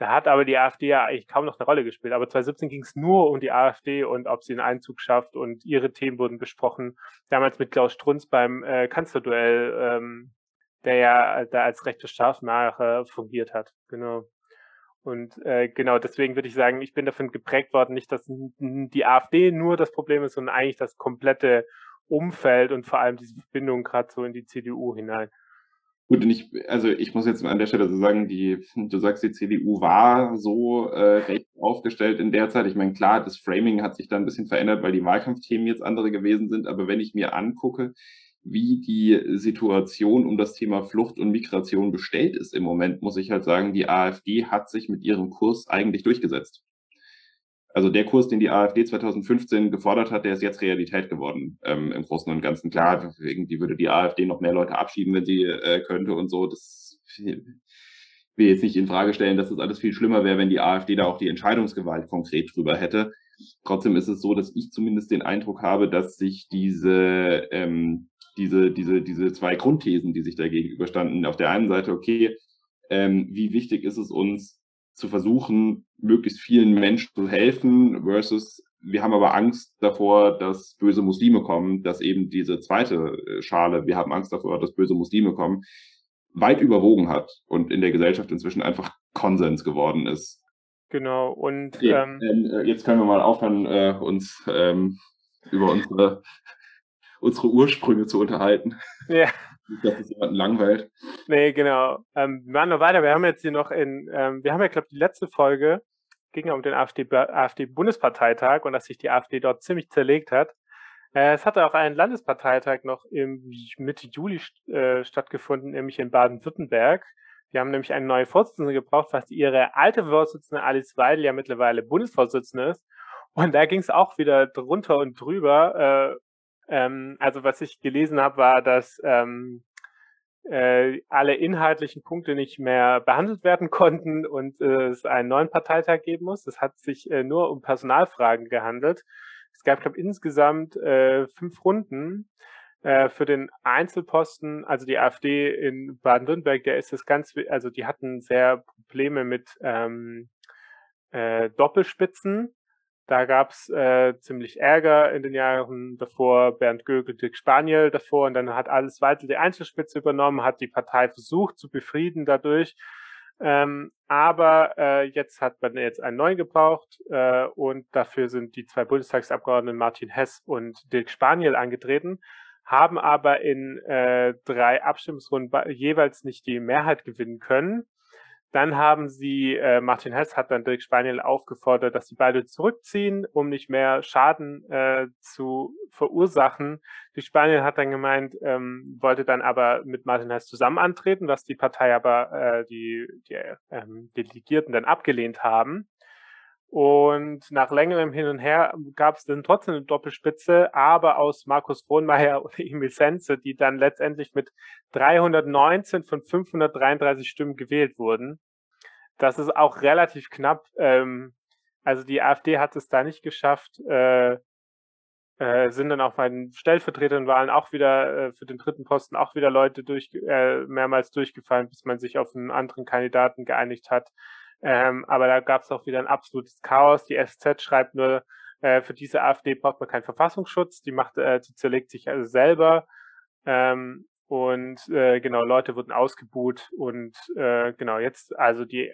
Da hat aber die AfD ja eigentlich kaum noch eine Rolle gespielt. Aber 2017 ging es nur um die AfD und ob sie einen Einzug schafft und ihre Themen wurden besprochen. Damals mit Klaus Strunz beim äh, Kanzlerduell, ähm, der ja da als rechte Strafmacher fungiert hat. Genau. Und äh, genau deswegen würde ich sagen, ich bin davon geprägt worden, nicht, dass die AfD nur das Problem ist, sondern eigentlich das komplette Umfeld und vor allem diese Verbindung gerade so in die CDU hinein. Gut, und ich, also ich muss jetzt an der Stelle so sagen, die, du sagst, die CDU war so äh, recht aufgestellt in der Zeit. Ich meine, klar, das Framing hat sich da ein bisschen verändert, weil die Wahlkampfthemen jetzt andere gewesen sind. Aber wenn ich mir angucke, wie die Situation um das Thema Flucht und Migration bestellt ist im Moment, muss ich halt sagen, die AfD hat sich mit ihrem Kurs eigentlich durchgesetzt also der Kurs, den die AfD 2015 gefordert hat, der ist jetzt Realität geworden ähm, im Großen und Ganzen. Klar, irgendwie würde die AfD noch mehr Leute abschieben, wenn sie äh, könnte und so. Das will jetzt nicht in Frage stellen, dass das alles viel schlimmer wäre, wenn die AfD da auch die Entscheidungsgewalt konkret drüber hätte. Trotzdem ist es so, dass ich zumindest den Eindruck habe, dass sich diese, ähm, diese, diese, diese zwei Grundthesen, die sich da gegenüberstanden, auf der einen Seite, okay, ähm, wie wichtig ist es uns, zu versuchen, möglichst vielen Menschen zu helfen, versus wir haben aber Angst davor, dass böse Muslime kommen, dass eben diese zweite äh, Schale, wir haben Angst davor, dass böse Muslime kommen, weit überwogen hat und in der Gesellschaft inzwischen einfach Konsens geworden ist. Genau, und ja, ähm, äh, jetzt können wir mal aufhören, äh, uns ähm, über unsere, unsere Ursprünge zu unterhalten. Ja. Nicht, dass es jemanden langweilt. Nee, genau. Ähm, wir machen noch weiter. Wir haben jetzt hier noch in, ähm, wir haben ja, glaube ich, die letzte Folge ging ja um den AfD-Bundesparteitag AfD und dass sich die AfD dort ziemlich zerlegt hat. Äh, es hatte auch einen Landesparteitag noch im Mitte Juli äh, stattgefunden, nämlich in Baden-Württemberg. Die haben nämlich eine neue Vorsitzende gebraucht, was ihre alte Vorsitzende Alice Weidel ja mittlerweile Bundesvorsitzende ist. Und da ging es auch wieder drunter und drüber. Äh, ähm, also was ich gelesen habe, war, dass ähm, äh, alle inhaltlichen Punkte nicht mehr behandelt werden konnten und äh, es einen neuen Parteitag geben muss. Es hat sich äh, nur um Personalfragen gehandelt. Es gab, glaube insgesamt äh, fünf Runden äh, für den Einzelposten. Also die AfD in Baden-Württemberg, der ist es ganz, also die hatten sehr Probleme mit ähm, äh, Doppelspitzen. Da gab's äh, ziemlich Ärger in den Jahren davor. Bernd Gögel, Dirk Spaniel davor und dann hat alles weiter die Einzelspitze übernommen, hat die Partei versucht zu befrieden dadurch. Ähm, aber äh, jetzt hat man jetzt einen neuen gebraucht äh, und dafür sind die zwei Bundestagsabgeordneten Martin Hess und Dirk Spaniel angetreten, haben aber in äh, drei Abstimmungsrunden jeweils nicht die Mehrheit gewinnen können. Dann haben sie, äh, Martin Hess hat dann Dirk Spaniel aufgefordert, dass sie beide zurückziehen, um nicht mehr Schaden äh, zu verursachen. Dirk Spaniel hat dann gemeint, ähm, wollte dann aber mit Martin Hess zusammen antreten, was die Partei aber, äh, die, die ähm, Delegierten dann abgelehnt haben. Und nach längerem Hin und Her gab es dann trotzdem eine Doppelspitze, aber aus Markus Frohnmeier und Emil Senze, die dann letztendlich mit 319 von 533 Stimmen gewählt wurden. Das ist auch relativ knapp. Ähm, also die AfD hat es da nicht geschafft, äh, äh, sind dann auch bei den Stellvertreterwahlen auch wieder äh, für den dritten Posten auch wieder Leute durch, äh, mehrmals durchgefallen, bis man sich auf einen anderen Kandidaten geeinigt hat. Ähm, aber da gab es auch wieder ein absolutes Chaos. Die SZ schreibt nur, äh, für diese AfD braucht man keinen Verfassungsschutz, die macht, äh, die zerlegt sich also selber. Ähm, und äh, genau, Leute wurden ausgebuht und äh, genau, jetzt also die,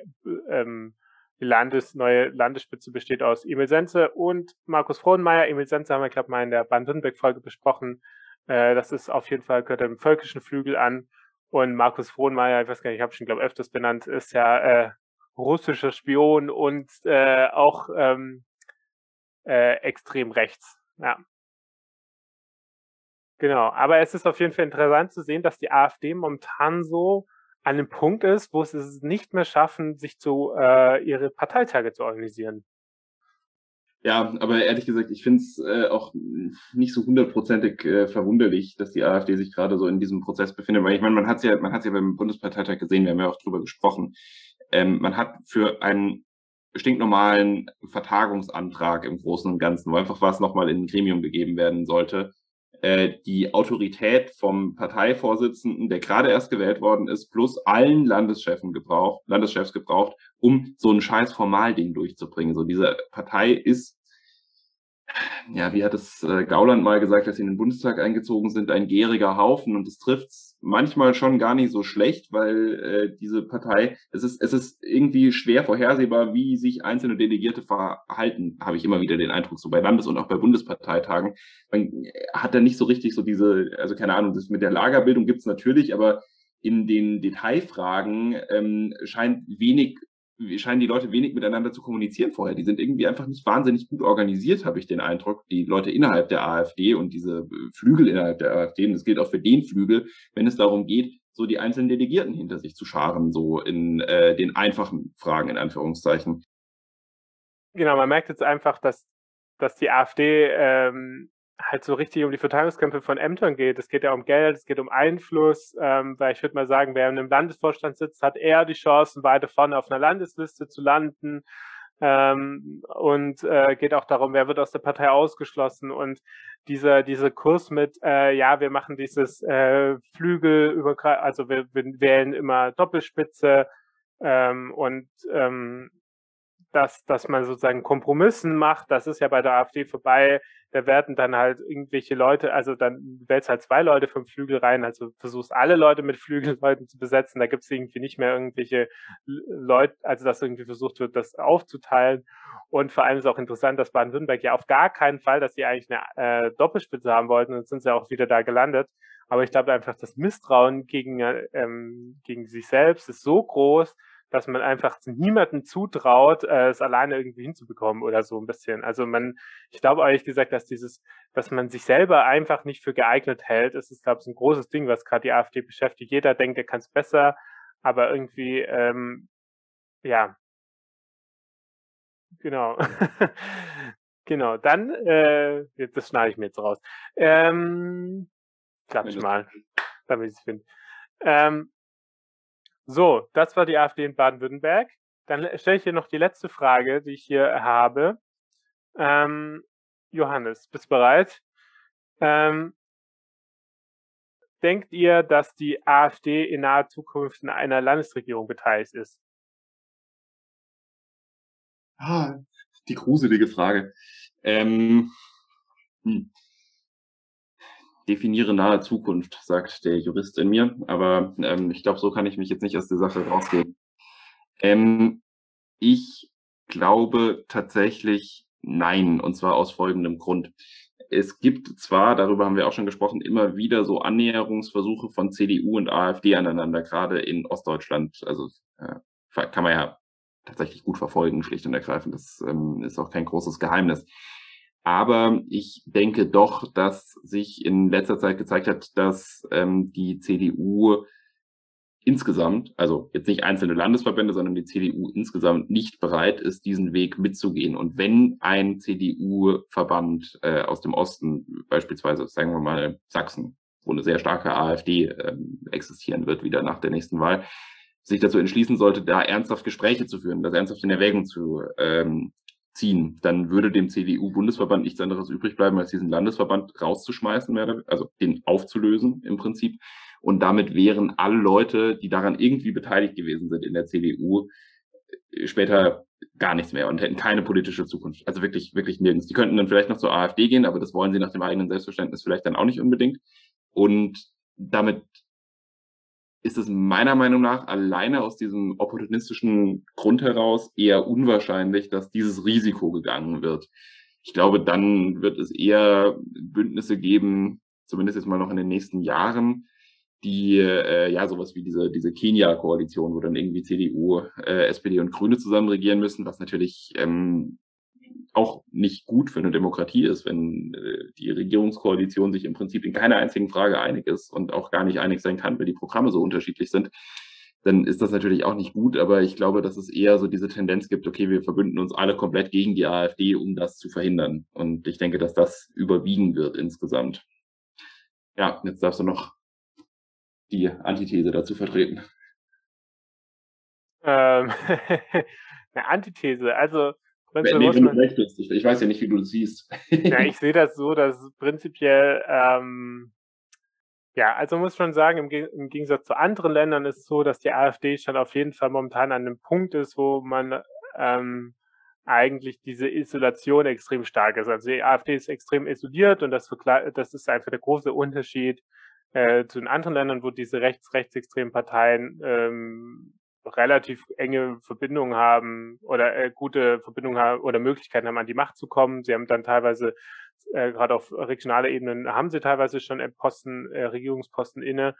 ähm, Landes, neue Landesspitze besteht aus Emil Senze und Markus Frohnmeier. Emil Senze haben wir, glaube ich, mal in der Baden-Württemberg-Folge besprochen. Äh, das ist auf jeden Fall, gehört dem völkischen Flügel an. Und Markus Frohnmeier, ich weiß gar nicht, ich habe schon, glaube öfters benannt, ist ja äh, russischer Spion und äh, auch ähm, äh, extrem rechts. Ja. Genau, aber es ist auf jeden Fall interessant zu sehen, dass die AfD momentan so an dem Punkt ist, wo sie es nicht mehr schaffen, sich zu äh, ihre Parteitage zu organisieren. Ja, aber ehrlich gesagt, ich finde es äh, auch nicht so hundertprozentig äh, verwunderlich, dass die AfD sich gerade so in diesem Prozess befindet, weil ich meine, man hat es ja, ja beim Bundesparteitag gesehen, wir haben ja auch drüber gesprochen. Ähm, man hat für einen stinknormalen Vertagungsantrag im Großen und Ganzen, wo einfach was nochmal in ein Gremium gegeben werden sollte, äh, die Autorität vom Parteivorsitzenden, der gerade erst gewählt worden ist, plus allen Landeschefen gebraucht, Landeschefs gebraucht, um so ein scheiß Formalding durchzubringen. So diese Partei ist ja, wie hat es äh, Gauland mal gesagt, dass sie in den Bundestag eingezogen sind, ein gäriger Haufen und es manchmal schon gar nicht so schlecht, weil äh, diese Partei, es ist, es ist irgendwie schwer vorhersehbar, wie sich einzelne Delegierte verhalten, habe ich immer wieder den Eindruck, so bei Landes- und auch bei Bundesparteitagen. Man hat da nicht so richtig so diese, also keine Ahnung, das mit der Lagerbildung gibt's natürlich, aber in den Detailfragen ähm, scheint wenig scheinen die Leute wenig miteinander zu kommunizieren vorher. Die sind irgendwie einfach nicht wahnsinnig gut organisiert, habe ich den Eindruck. Die Leute innerhalb der AfD und diese äh, Flügel innerhalb der AfD, und das gilt auch für den Flügel, wenn es darum geht, so die einzelnen Delegierten hinter sich zu scharen, so in äh, den einfachen Fragen in Anführungszeichen. Genau, man merkt jetzt einfach, dass, dass die AfD ähm, halt so richtig um die Verteilungskämpfe von Ämtern geht. Es geht ja um Geld, es geht um Einfluss, ähm, weil ich würde mal sagen, wer in einem Landesvorstand sitzt, hat eher die Chancen, weiter vorne auf einer Landesliste zu landen. Ähm, und äh, geht auch darum, wer wird aus der Partei ausgeschlossen und dieser dieser Kurs mit äh, ja wir machen dieses äh, Flügel über also wir, wir wählen immer Doppelspitze ähm, und ähm, dass, dass man sozusagen Kompromissen macht, das ist ja bei der AfD vorbei. Da werden dann halt irgendwelche Leute, also dann wählst halt zwei Leute vom Flügel rein, also versuchst alle Leute mit Flügelleuten zu besetzen. Da gibt es irgendwie nicht mehr irgendwelche Leute, also dass irgendwie versucht wird, das aufzuteilen. Und vor allem ist auch interessant, dass Baden-Württemberg ja auf gar keinen Fall, dass sie eigentlich eine äh, Doppelspitze haben wollten, und sind sie auch wieder da gelandet. Aber ich glaube einfach, das Misstrauen gegen, ähm, gegen sich selbst ist so groß, dass man einfach niemandem zutraut, äh, es alleine irgendwie hinzubekommen oder so ein bisschen. Also man, ich glaube ehrlich gesagt, dass dieses, dass man sich selber einfach nicht für geeignet hält, ist, ist glaube ich, ein großes Ding, was gerade die AfD beschäftigt. Jeder denkt, er kann es besser, aber irgendwie, ähm, ja, genau. genau, dann, äh, das schneide ich mir jetzt raus. Ähm, klatsch mal, damit ich es finde. Ähm, so, das war die AfD in Baden-Württemberg. Dann stelle ich dir noch die letzte Frage, die ich hier habe. Ähm, Johannes, bist bereit? Ähm, denkt ihr, dass die AfD in naher Zukunft in einer Landesregierung beteiligt ist? Ah, die gruselige Frage. Ähm, hm definiere nahe Zukunft, sagt der Jurist in mir. Aber ähm, ich glaube, so kann ich mich jetzt nicht aus der Sache rausgehen. Ähm, ich glaube tatsächlich nein, und zwar aus folgendem Grund. Es gibt zwar, darüber haben wir auch schon gesprochen, immer wieder so Annäherungsversuche von CDU und AfD aneinander, gerade in Ostdeutschland. Also äh, kann man ja tatsächlich gut verfolgen, schlicht und ergreifend. Das ähm, ist auch kein großes Geheimnis. Aber ich denke doch, dass sich in letzter Zeit gezeigt hat, dass ähm, die CDU insgesamt, also jetzt nicht einzelne Landesverbände, sondern die CDU insgesamt nicht bereit ist, diesen Weg mitzugehen. Und wenn ein CDU-Verband äh, aus dem Osten, beispielsweise sagen wir mal Sachsen, wo eine sehr starke AfD ähm, existieren wird, wieder nach der nächsten Wahl, sich dazu entschließen sollte, da ernsthaft Gespräche zu führen, das ernsthaft in Erwägung zu ähm, ziehen, dann würde dem CDU-Bundesverband nichts anderes übrig bleiben, als diesen Landesverband rauszuschmeißen, also den aufzulösen im Prinzip. Und damit wären alle Leute, die daran irgendwie beteiligt gewesen sind in der CDU, äh, später gar nichts mehr und hätten keine politische Zukunft. Also wirklich, wirklich nirgends. Die könnten dann vielleicht noch zur AfD gehen, aber das wollen sie nach dem eigenen Selbstverständnis vielleicht dann auch nicht unbedingt. Und damit ist es meiner Meinung nach alleine aus diesem opportunistischen Grund heraus eher unwahrscheinlich, dass dieses Risiko gegangen wird. Ich glaube, dann wird es eher Bündnisse geben, zumindest jetzt mal noch in den nächsten Jahren, die äh, ja sowas wie diese diese Kenia-Koalition, wo dann irgendwie CDU, äh, SPD und Grüne zusammen regieren müssen, was natürlich ähm, auch nicht gut für eine Demokratie ist, wenn äh, die Regierungskoalition sich im Prinzip in keiner einzigen Frage einig ist und auch gar nicht einig sein kann, weil die Programme so unterschiedlich sind, dann ist das natürlich auch nicht gut. Aber ich glaube, dass es eher so diese Tendenz gibt, okay, wir verbünden uns alle komplett gegen die AfD, um das zu verhindern. Und ich denke, dass das überwiegen wird insgesamt. Ja, jetzt darfst du noch die Antithese dazu vertreten. Ähm, eine Antithese, also wenn, nee, du recht bist. Ich, ich, weiß ja nicht, wie du das siehst. ja, ich sehe das so, dass prinzipiell, ähm, ja, also muss schon sagen, im, im, Gegensatz zu anderen Ländern ist es so, dass die AfD schon auf jeden Fall momentan an einem Punkt ist, wo man ähm, eigentlich diese Isolation extrem stark ist. Also die AfD ist extrem isoliert und das, das ist einfach der große Unterschied äh, zu den anderen Ländern, wo diese rechts-rechtsextremen Parteien ähm, relativ enge Verbindungen haben oder äh, gute Verbindungen haben oder Möglichkeiten haben, an die Macht zu kommen. Sie haben dann teilweise, äh, gerade auf regionaler Ebene, haben sie teilweise schon Posten, äh, Regierungsposten inne,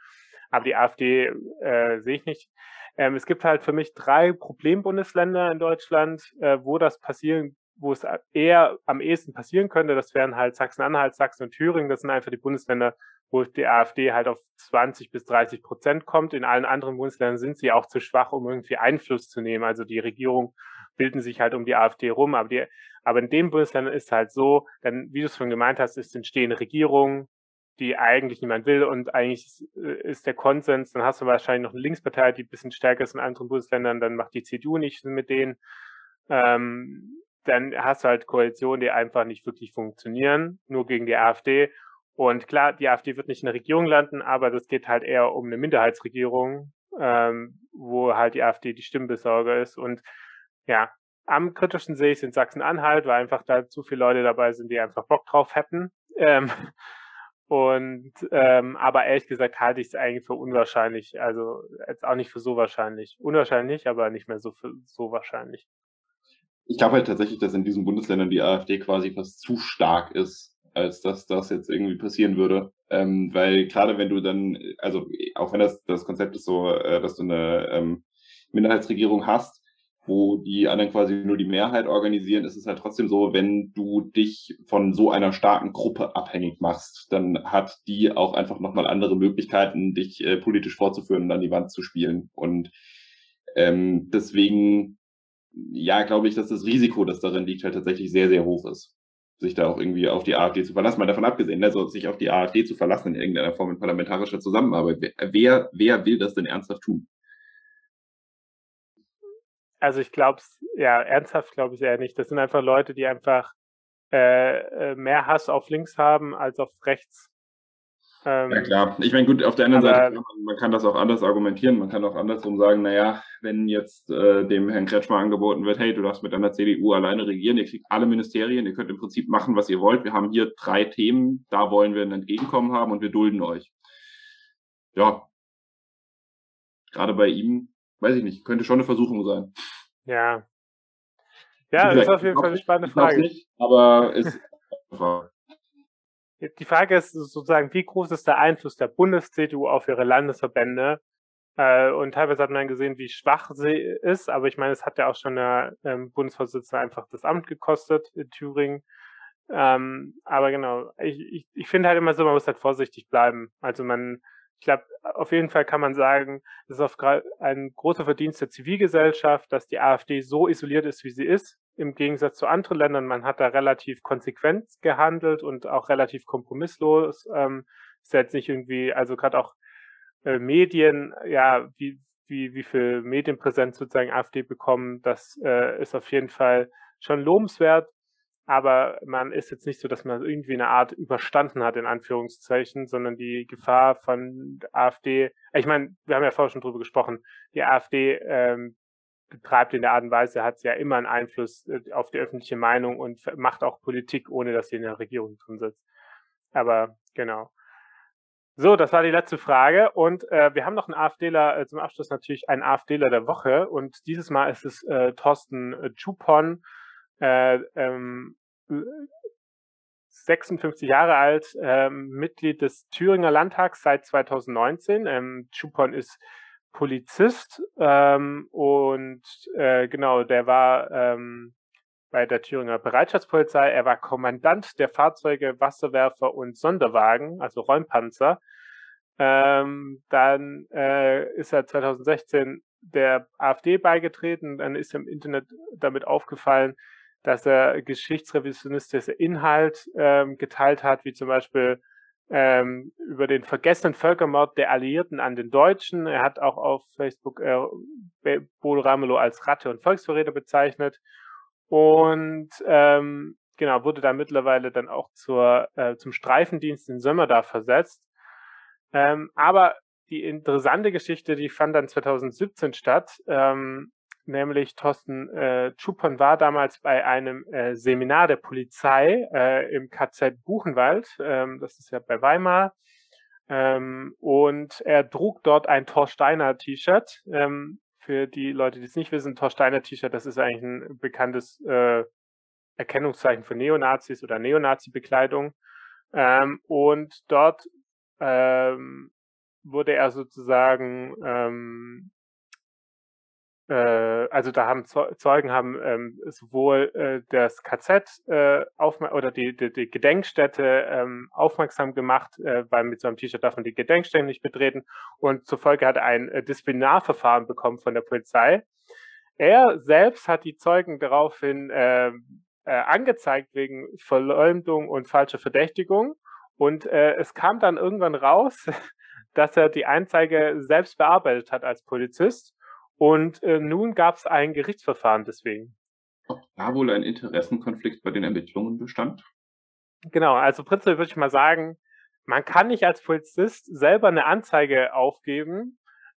aber die AfD äh, sehe ich nicht. Ähm, es gibt halt für mich drei Problembundesländer in Deutschland, äh, wo das passieren, wo es eher am ehesten passieren könnte. Das wären halt Sachsen-Anhalt, Sachsen und Thüringen. Das sind einfach die Bundesländer, wo die AfD halt auf 20 bis 30 Prozent kommt. In allen anderen Bundesländern sind sie auch zu schwach, um irgendwie Einfluss zu nehmen. Also die Regierung bilden sich halt um die AfD rum. Aber, die, aber in den Bundesländern ist halt so, dann, wie du es schon gemeint hast, es entstehen Regierungen, die eigentlich niemand will und eigentlich ist, äh, ist der Konsens, dann hast du wahrscheinlich noch eine Linkspartei, die ein bisschen stärker ist in anderen Bundesländern, dann macht die CDU nicht mit denen. Ähm, dann hast du halt Koalitionen, die einfach nicht wirklich funktionieren, nur gegen die AfD. Und klar, die AfD wird nicht in der Regierung landen, aber das geht halt eher um eine Minderheitsregierung, ähm, wo halt die AfD die Stimmbesorger ist. Und ja, am kritischsten sehe ich es in Sachsen-Anhalt, weil einfach da zu viele Leute dabei sind, die einfach Bock drauf hätten. Ähm, und ähm, aber ehrlich gesagt halte ich es eigentlich für unwahrscheinlich. Also jetzt auch nicht für so wahrscheinlich. Unwahrscheinlich, aber nicht mehr so für so wahrscheinlich. Ich glaube halt tatsächlich, dass in diesen Bundesländern die AfD quasi fast zu stark ist als dass das jetzt irgendwie passieren würde. Ähm, weil gerade wenn du dann, also auch wenn das, das Konzept ist so, äh, dass du eine ähm, Minderheitsregierung hast, wo die anderen quasi nur die Mehrheit organisieren, ist es halt trotzdem so, wenn du dich von so einer starken Gruppe abhängig machst, dann hat die auch einfach nochmal andere Möglichkeiten, dich äh, politisch vorzuführen und an die Wand zu spielen. Und ähm, deswegen, ja, glaube ich, dass das Risiko, das darin liegt, halt tatsächlich sehr, sehr hoch ist sich da auch irgendwie auf die AfD zu verlassen. Mal davon abgesehen, also sich auf die AfD zu verlassen in irgendeiner Form in parlamentarischer Zusammenarbeit. Wer, wer will das denn ernsthaft tun? Also ich glaube es, ja, ernsthaft glaube ich eher nicht. Das sind einfach Leute, die einfach äh, äh mehr Hass auf links haben als auf rechts. Ähm, ja klar, ich meine gut, auf der anderen aber, Seite, man, man, kann das auch anders argumentieren, man kann auch andersrum sagen, naja, wenn jetzt äh, dem Herrn Kretschmer angeboten wird, hey, du darfst mit deiner CDU alleine regieren, ihr kriegt alle Ministerien, ihr könnt im Prinzip machen, was ihr wollt, wir haben hier drei Themen, da wollen wir ein Entgegenkommen haben und wir dulden euch. Ja, gerade bei ihm, weiß ich nicht, könnte schon eine Versuchung sein. Ja. Ja, das ist auf jeden Fall eine spannende Frage. Nicht, aber ist Die Frage ist sozusagen, wie groß ist der Einfluss der Bundes-CDU auf ihre Landesverbände? Äh, und teilweise hat man gesehen, wie schwach sie ist, aber ich meine, es hat ja auch schon der ähm, Bundesvorsitzende einfach das Amt gekostet in Thüringen. Ähm, aber genau, ich, ich, ich finde halt immer so, man muss halt vorsichtig bleiben. Also man, ich glaube, auf jeden Fall kann man sagen, es ist ein großer Verdienst der Zivilgesellschaft, dass die AfD so isoliert ist, wie sie ist, im Gegensatz zu anderen Ländern. Man hat da relativ konsequent gehandelt und auch relativ kompromisslos. Ähm, ist jetzt nicht irgendwie, also gerade auch äh, Medien, ja, wie, wie, wie viel Medienpräsenz sozusagen AfD bekommen, das äh, ist auf jeden Fall schon lobenswert aber man ist jetzt nicht so, dass man irgendwie eine Art überstanden hat, in Anführungszeichen, sondern die Gefahr von AfD, ich meine, wir haben ja vorher schon drüber gesprochen, die AfD ähm, betreibt in der Art und Weise, hat ja immer einen Einfluss äh, auf die öffentliche Meinung und macht auch Politik, ohne dass sie in der Regierung drin sitzt. Aber genau. So, das war die letzte Frage. Und äh, wir haben noch einen AfDler, äh, zum Abschluss natürlich einen AfDler der Woche. Und dieses Mal ist es äh, Thorsten äh, Chupon, äh, ähm, 56 Jahre alt, ähm, Mitglied des Thüringer Landtags seit 2019. Ähm, Chupon ist Polizist ähm, und äh, genau, der war ähm, bei der Thüringer Bereitschaftspolizei. Er war Kommandant der Fahrzeuge, Wasserwerfer und Sonderwagen, also Räumpanzer. Ähm, dann äh, ist er 2016 der AfD beigetreten. Dann ist im Internet damit aufgefallen, dass er geschichtsrevisionistische Inhalt ähm, geteilt hat, wie zum Beispiel ähm, über den vergessenen Völkermord der Alliierten an den Deutschen. Er hat auch auf Facebook äh, Bol Ramelow als Ratte und Volksverräter bezeichnet und ähm, genau, wurde da mittlerweile dann auch zur, äh, zum Streifendienst in Sömmerda versetzt. Ähm, aber die interessante Geschichte, die fand dann 2017 statt, ähm, nämlich Thorsten äh, Schupon war damals bei einem äh, Seminar der Polizei äh, im KZ Buchenwald, ähm, das ist ja bei Weimar, ähm, und er trug dort ein Thorsteiner T-Shirt, ähm, für die Leute, die es nicht wissen, Torsteiner T-Shirt, das ist eigentlich ein bekanntes äh, Erkennungszeichen für Neonazis oder Neonazi-Bekleidung. Ähm, und dort ähm, wurde er sozusagen ähm, äh, also da haben Zeugen haben ähm, sowohl äh, das KZ äh, oder die, die, die Gedenkstätte ähm, aufmerksam gemacht, äh, weil mit so einem T-Shirt darf man die Gedenkstätte nicht betreten. Und zur Folge hat er ein äh, Disziplinarverfahren bekommen von der Polizei. Er selbst hat die Zeugen daraufhin äh, äh, angezeigt wegen Verleumdung und falscher Verdächtigung. Und äh, es kam dann irgendwann raus, dass er die Anzeige selbst bearbeitet hat als Polizist und äh, nun gab es ein Gerichtsverfahren deswegen. Ob da wohl ein Interessenkonflikt bei den Ermittlungen bestand? Genau, also prinzipiell würde ich mal sagen, man kann nicht als Polizist selber eine Anzeige aufgeben.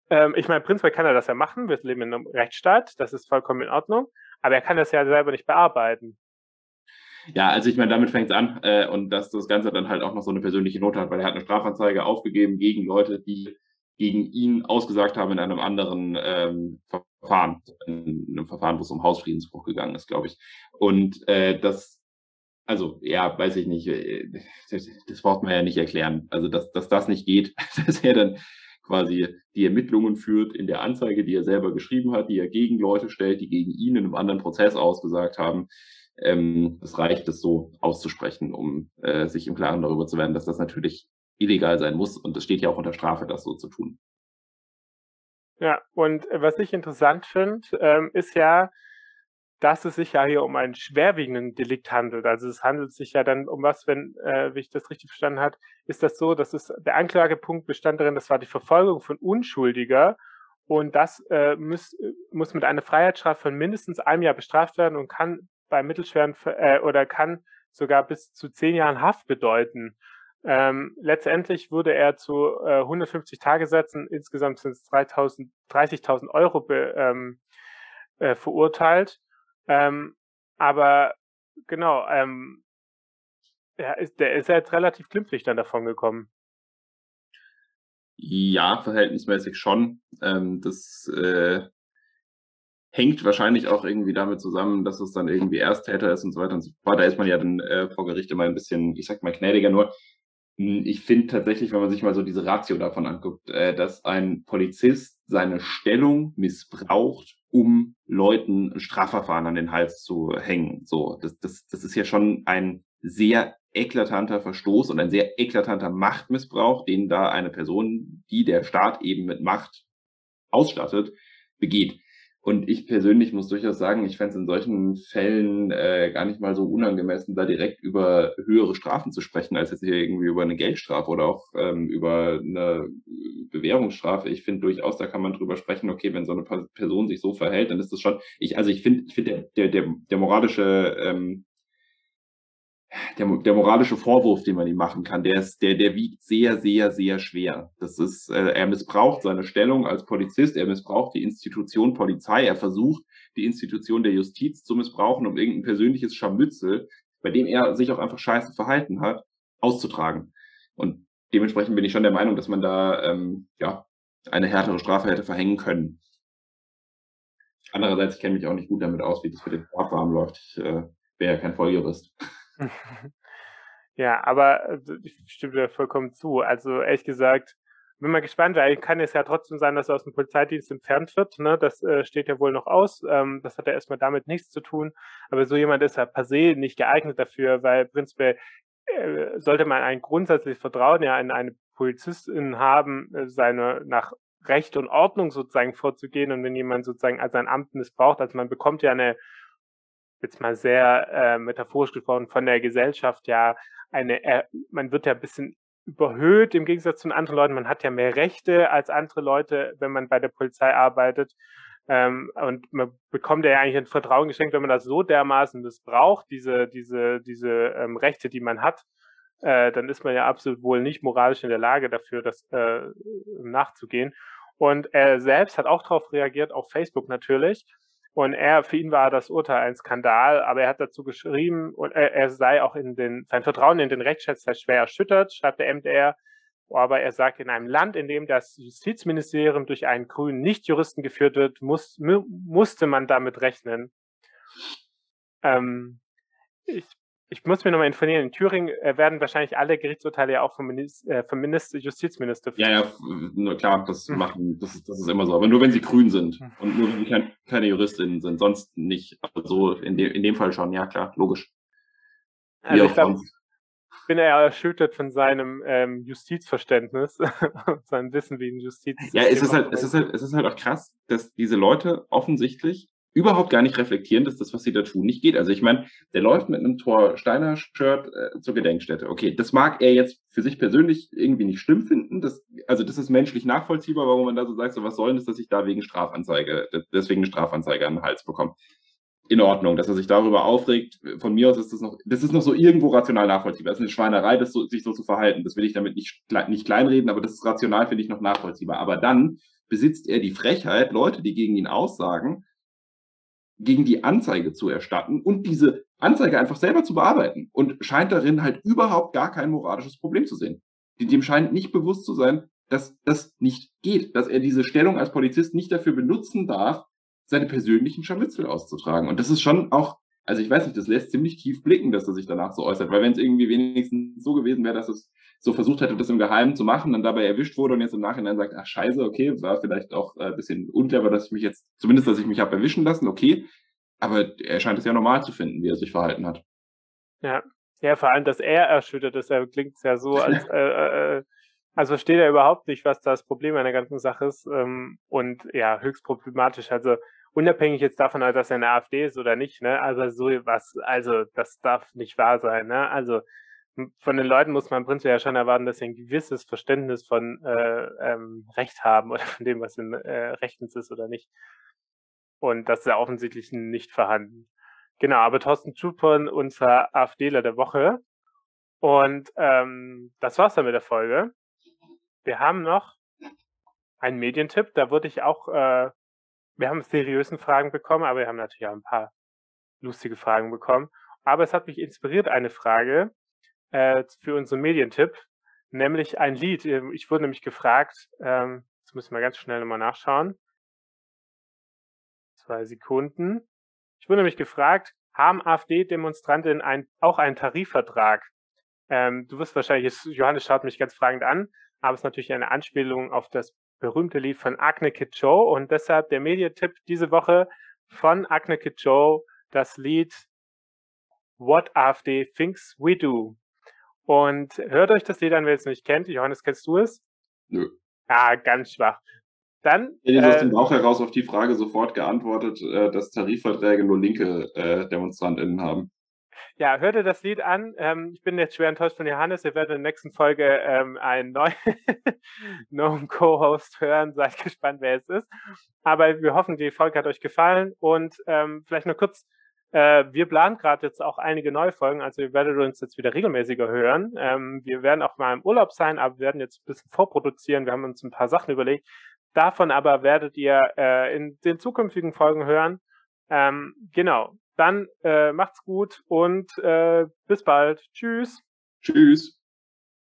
Ähm, ich meine, prinzipiell kann er das ja machen. Wir leben in einem Rechtsstaat, das ist vollkommen in Ordnung. Aber er kann das ja selber nicht bearbeiten. Ja, also ich meine, damit fängt es an äh, und dass das Ganze dann halt auch noch so eine persönliche Note hat, weil er hat eine Strafanzeige aufgegeben gegen Leute, die gegen ihn ausgesagt haben in einem anderen ähm, Verfahren, in einem Verfahren, wo es um Hausfriedensbruch gegangen ist, glaube ich. Und äh, das, also ja, weiß ich nicht, äh, das, braucht man ja nicht erklären. Also dass, dass das nicht geht, dass er dann quasi die Ermittlungen führt in der Anzeige, die er selber geschrieben hat, die er gegen Leute stellt, die gegen ihn in einem anderen Prozess ausgesagt haben. Ähm, es reicht, das so auszusprechen, um äh, sich im Klaren darüber zu werden, dass das natürlich illegal sein muss. Und es steht ja auch unter Strafe, das so zu tun. Ja, und äh, was ich interessant finde, ähm, ist ja, dass es sich ja hier um einen schwerwiegenden Delikt handelt. Also es handelt sich ja dann um was, wenn, äh, wie ich das richtig verstanden habe, ist das so, dass es der Anklagepunkt bestand darin, das war die Verfolgung von Unschuldiger und das äh, muss, muss mit einer Freiheitsstrafe von mindestens einem Jahr bestraft werden und kann bei mittelschweren äh, oder kann sogar bis zu zehn Jahren Haft bedeuten. Ähm, letztendlich wurde er zu äh, 150 Tagesätzen, insgesamt sind es 30.000 Euro be, ähm, äh, verurteilt. Ähm, aber genau, ähm, er ist, der ist jetzt relativ glimpflich dann davon gekommen. Ja, verhältnismäßig schon. Ähm, das äh, hängt wahrscheinlich auch irgendwie damit zusammen, dass es dann irgendwie Ersttäter ist und so weiter und so fort. Da ist man ja dann äh, vor Gericht immer ein bisschen, ich sag mal, gnädiger. Nur ich finde tatsächlich, wenn man sich mal so diese Ratio davon anguckt, äh, dass ein Polizist seine Stellung missbraucht, um Leuten ein Strafverfahren an den Hals zu hängen. So, das, das, das ist ja schon ein sehr eklatanter Verstoß und ein sehr eklatanter Machtmissbrauch, den da eine Person, die der Staat eben mit Macht ausstattet, begeht. Und ich persönlich muss durchaus sagen, ich fände es in solchen Fällen äh, gar nicht mal so unangemessen, da direkt über höhere Strafen zu sprechen, als jetzt hier irgendwie über eine Geldstrafe oder auch ähm, über eine Bewährungsstrafe. Ich finde durchaus, da kann man drüber sprechen, okay, wenn so eine Person sich so verhält, dann ist das schon, ich, also ich finde, ich finde der, der, der, der moralische ähm, der, der moralische Vorwurf, den man ihm machen kann, der ist, der, der wiegt sehr, sehr, sehr schwer. Das ist, äh, er missbraucht seine Stellung als Polizist, er missbraucht die Institution Polizei, er versucht, die Institution der Justiz zu missbrauchen, um irgendein persönliches Scharmützel, bei dem er sich auch einfach scheiße verhalten hat, auszutragen. Und dementsprechend bin ich schon der Meinung, dass man da ähm, ja, eine härtere Strafe hätte verhängen können. Andererseits, ich kenne mich auch nicht gut damit aus, wie das mit den Strafrahmen läuft. Ich äh, wäre ja kein Volljurist. ja, aber also, ich stimme dir vollkommen zu. Also ehrlich gesagt, bin mal gespannt, weil kann es ja trotzdem sein, dass er aus dem Polizeidienst entfernt wird. Ne? Das äh, steht ja wohl noch aus. Ähm, das hat ja erstmal damit nichts zu tun. Aber so jemand ist ja per se nicht geeignet dafür, weil prinzipiell äh, sollte man ein grundsätzliches Vertrauen ja in eine Polizistin haben, äh, seine nach Recht und Ordnung sozusagen vorzugehen. Und wenn jemand sozusagen sein Amt missbraucht, also man bekommt ja eine, jetzt mal sehr äh, metaphorisch gesprochen, von der Gesellschaft ja eine, äh, man wird ja ein bisschen überhöht im Gegensatz zu anderen Leuten. Man hat ja mehr Rechte als andere Leute, wenn man bei der Polizei arbeitet. Ähm, und man bekommt ja eigentlich ein Vertrauen geschenkt, wenn man das so dermaßen missbraucht, diese, diese, diese ähm, Rechte, die man hat, äh, dann ist man ja absolut wohl nicht moralisch in der Lage dafür, das äh, nachzugehen. Und er selbst hat auch darauf reagiert, auf Facebook natürlich. Und er, für ihn war das Urteil ein Skandal, aber er hat dazu geschrieben, und er, er sei auch in den, sein Vertrauen in den Rechtsschutz sei schwer erschüttert, schreibt der MDR. Aber er sagt, in einem Land, in dem das Justizministerium durch einen grünen Nichtjuristen geführt wird, muss, musste man damit rechnen. Ähm, ich ich muss mir nochmal informieren, in Thüringen äh, werden wahrscheinlich alle Gerichtsurteile ja auch vom, Minister, äh, vom Minister, Justizminister. Ja, ja, klar, das hm. machen, das ist, das ist immer so. Aber nur wenn sie grün sind hm. und nur wenn sie kein, keine Juristinnen sind, sonst nicht. Also in dem, in dem Fall schon, ja klar, logisch. Also ich glaube, bin er erschüttert von seinem ähm, Justizverständnis, seinem Wissen wie ein Justiz. Ja, es ist halt, es ist halt, es ist halt auch krass, dass diese Leute offensichtlich überhaupt gar nicht reflektieren, dass das, was sie da tun, nicht geht. Also ich meine, der läuft mit einem Thor Steiner Shirt äh, zur Gedenkstätte. Okay, das mag er jetzt für sich persönlich irgendwie nicht schlimm finden. Das, also das ist menschlich nachvollziehbar, warum man da so sagt, so was soll denn das, dass ich da wegen Strafanzeige, deswegen eine Strafanzeige an den Hals bekomme. In Ordnung, dass er sich darüber aufregt. Von mir aus ist das noch, das ist noch so irgendwo rational nachvollziehbar. Das ist eine Schweinerei, das so, sich so zu verhalten. Das will ich damit nicht, nicht kleinreden, aber das ist rational, finde ich, noch nachvollziehbar. Aber dann besitzt er die Frechheit, Leute, die gegen ihn aussagen, gegen die Anzeige zu erstatten und diese Anzeige einfach selber zu bearbeiten und scheint darin halt überhaupt gar kein moralisches Problem zu sehen. Dem scheint nicht bewusst zu sein, dass das nicht geht, dass er diese Stellung als Polizist nicht dafür benutzen darf, seine persönlichen Scharmützel auszutragen. Und das ist schon auch, also ich weiß nicht, das lässt ziemlich tief blicken, dass er sich danach so äußert, weil wenn es irgendwie wenigstens so gewesen wäre, dass es so versucht hätte, das im Geheimen zu machen, dann dabei erwischt wurde und jetzt im Nachhinein sagt, ach scheiße, okay, war vielleicht auch äh, ein bisschen unclever, dass ich mich jetzt, zumindest, dass ich mich habe erwischen lassen, okay, aber er scheint es ja normal zu finden, wie er sich verhalten hat. Ja, ja, vor allem, dass er erschüttert ist, er klingt ja so, als äh, äh, äh, also versteht er überhaupt nicht, was das Problem an der ganzen Sache ist ähm, und ja, höchst problematisch. Also unabhängig jetzt davon, dass er eine AfD ist oder nicht, ne, also so was, also das darf nicht wahr sein, ne, also von den Leuten muss man prinzipiell ja schon erwarten, dass sie ein gewisses Verständnis von äh, ähm, Recht haben oder von dem, was in äh, Rechtens ist oder nicht. Und das ist ja offensichtlich nicht vorhanden. Genau, aber Thorsten Schupon, unser AfDler der Woche. Und ähm, das war's dann mit der Folge. Wir haben noch einen Medientipp. Da würde ich auch, äh, wir haben seriösen Fragen bekommen, aber wir haben natürlich auch ein paar lustige Fragen bekommen. Aber es hat mich inspiriert, eine Frage, äh, für unseren Medientipp, nämlich ein Lied. Ähm, ich wurde nämlich gefragt, ähm, jetzt müssen wir ganz schnell nochmal nachschauen. Zwei Sekunden. Ich wurde nämlich gefragt, haben AfD-Demonstrantinnen ein, auch einen Tarifvertrag? Ähm, du wirst wahrscheinlich, Johannes schaut mich ganz fragend an, aber es ist natürlich eine Anspielung auf das berühmte Lied von Agne Kid Joe und deshalb der Medientipp diese Woche von Agne Kid Joe, das Lied What AfD Thinks We Do. Und hört euch das Lied an, wer es nicht kennt. Johannes, kennst du es? Nö. Ah, ganz schwach. Dann. Ich hätte äh, aus dem Bauch heraus auf die Frage sofort geantwortet, äh, dass Tarifverträge nur linke äh, DemonstrantInnen haben. Ja, hört ihr das Lied an. Ähm, ich bin jetzt schwer enttäuscht von Johannes. Ihr werdet in der nächsten Folge ähm, einen neuen Co-Host hören. Seid gespannt, wer es ist. Aber wir hoffen, die Folge hat euch gefallen. Und ähm, vielleicht nur kurz äh, wir planen gerade jetzt auch einige neue Folgen, also ihr werdet uns jetzt wieder regelmäßiger hören. Ähm, wir werden auch mal im Urlaub sein, aber wir werden jetzt ein bisschen vorproduzieren. Wir haben uns ein paar Sachen überlegt. Davon aber werdet ihr äh, in den zukünftigen Folgen hören. Ähm, genau. Dann äh, macht's gut und äh, bis bald. Tschüss. Tschüss.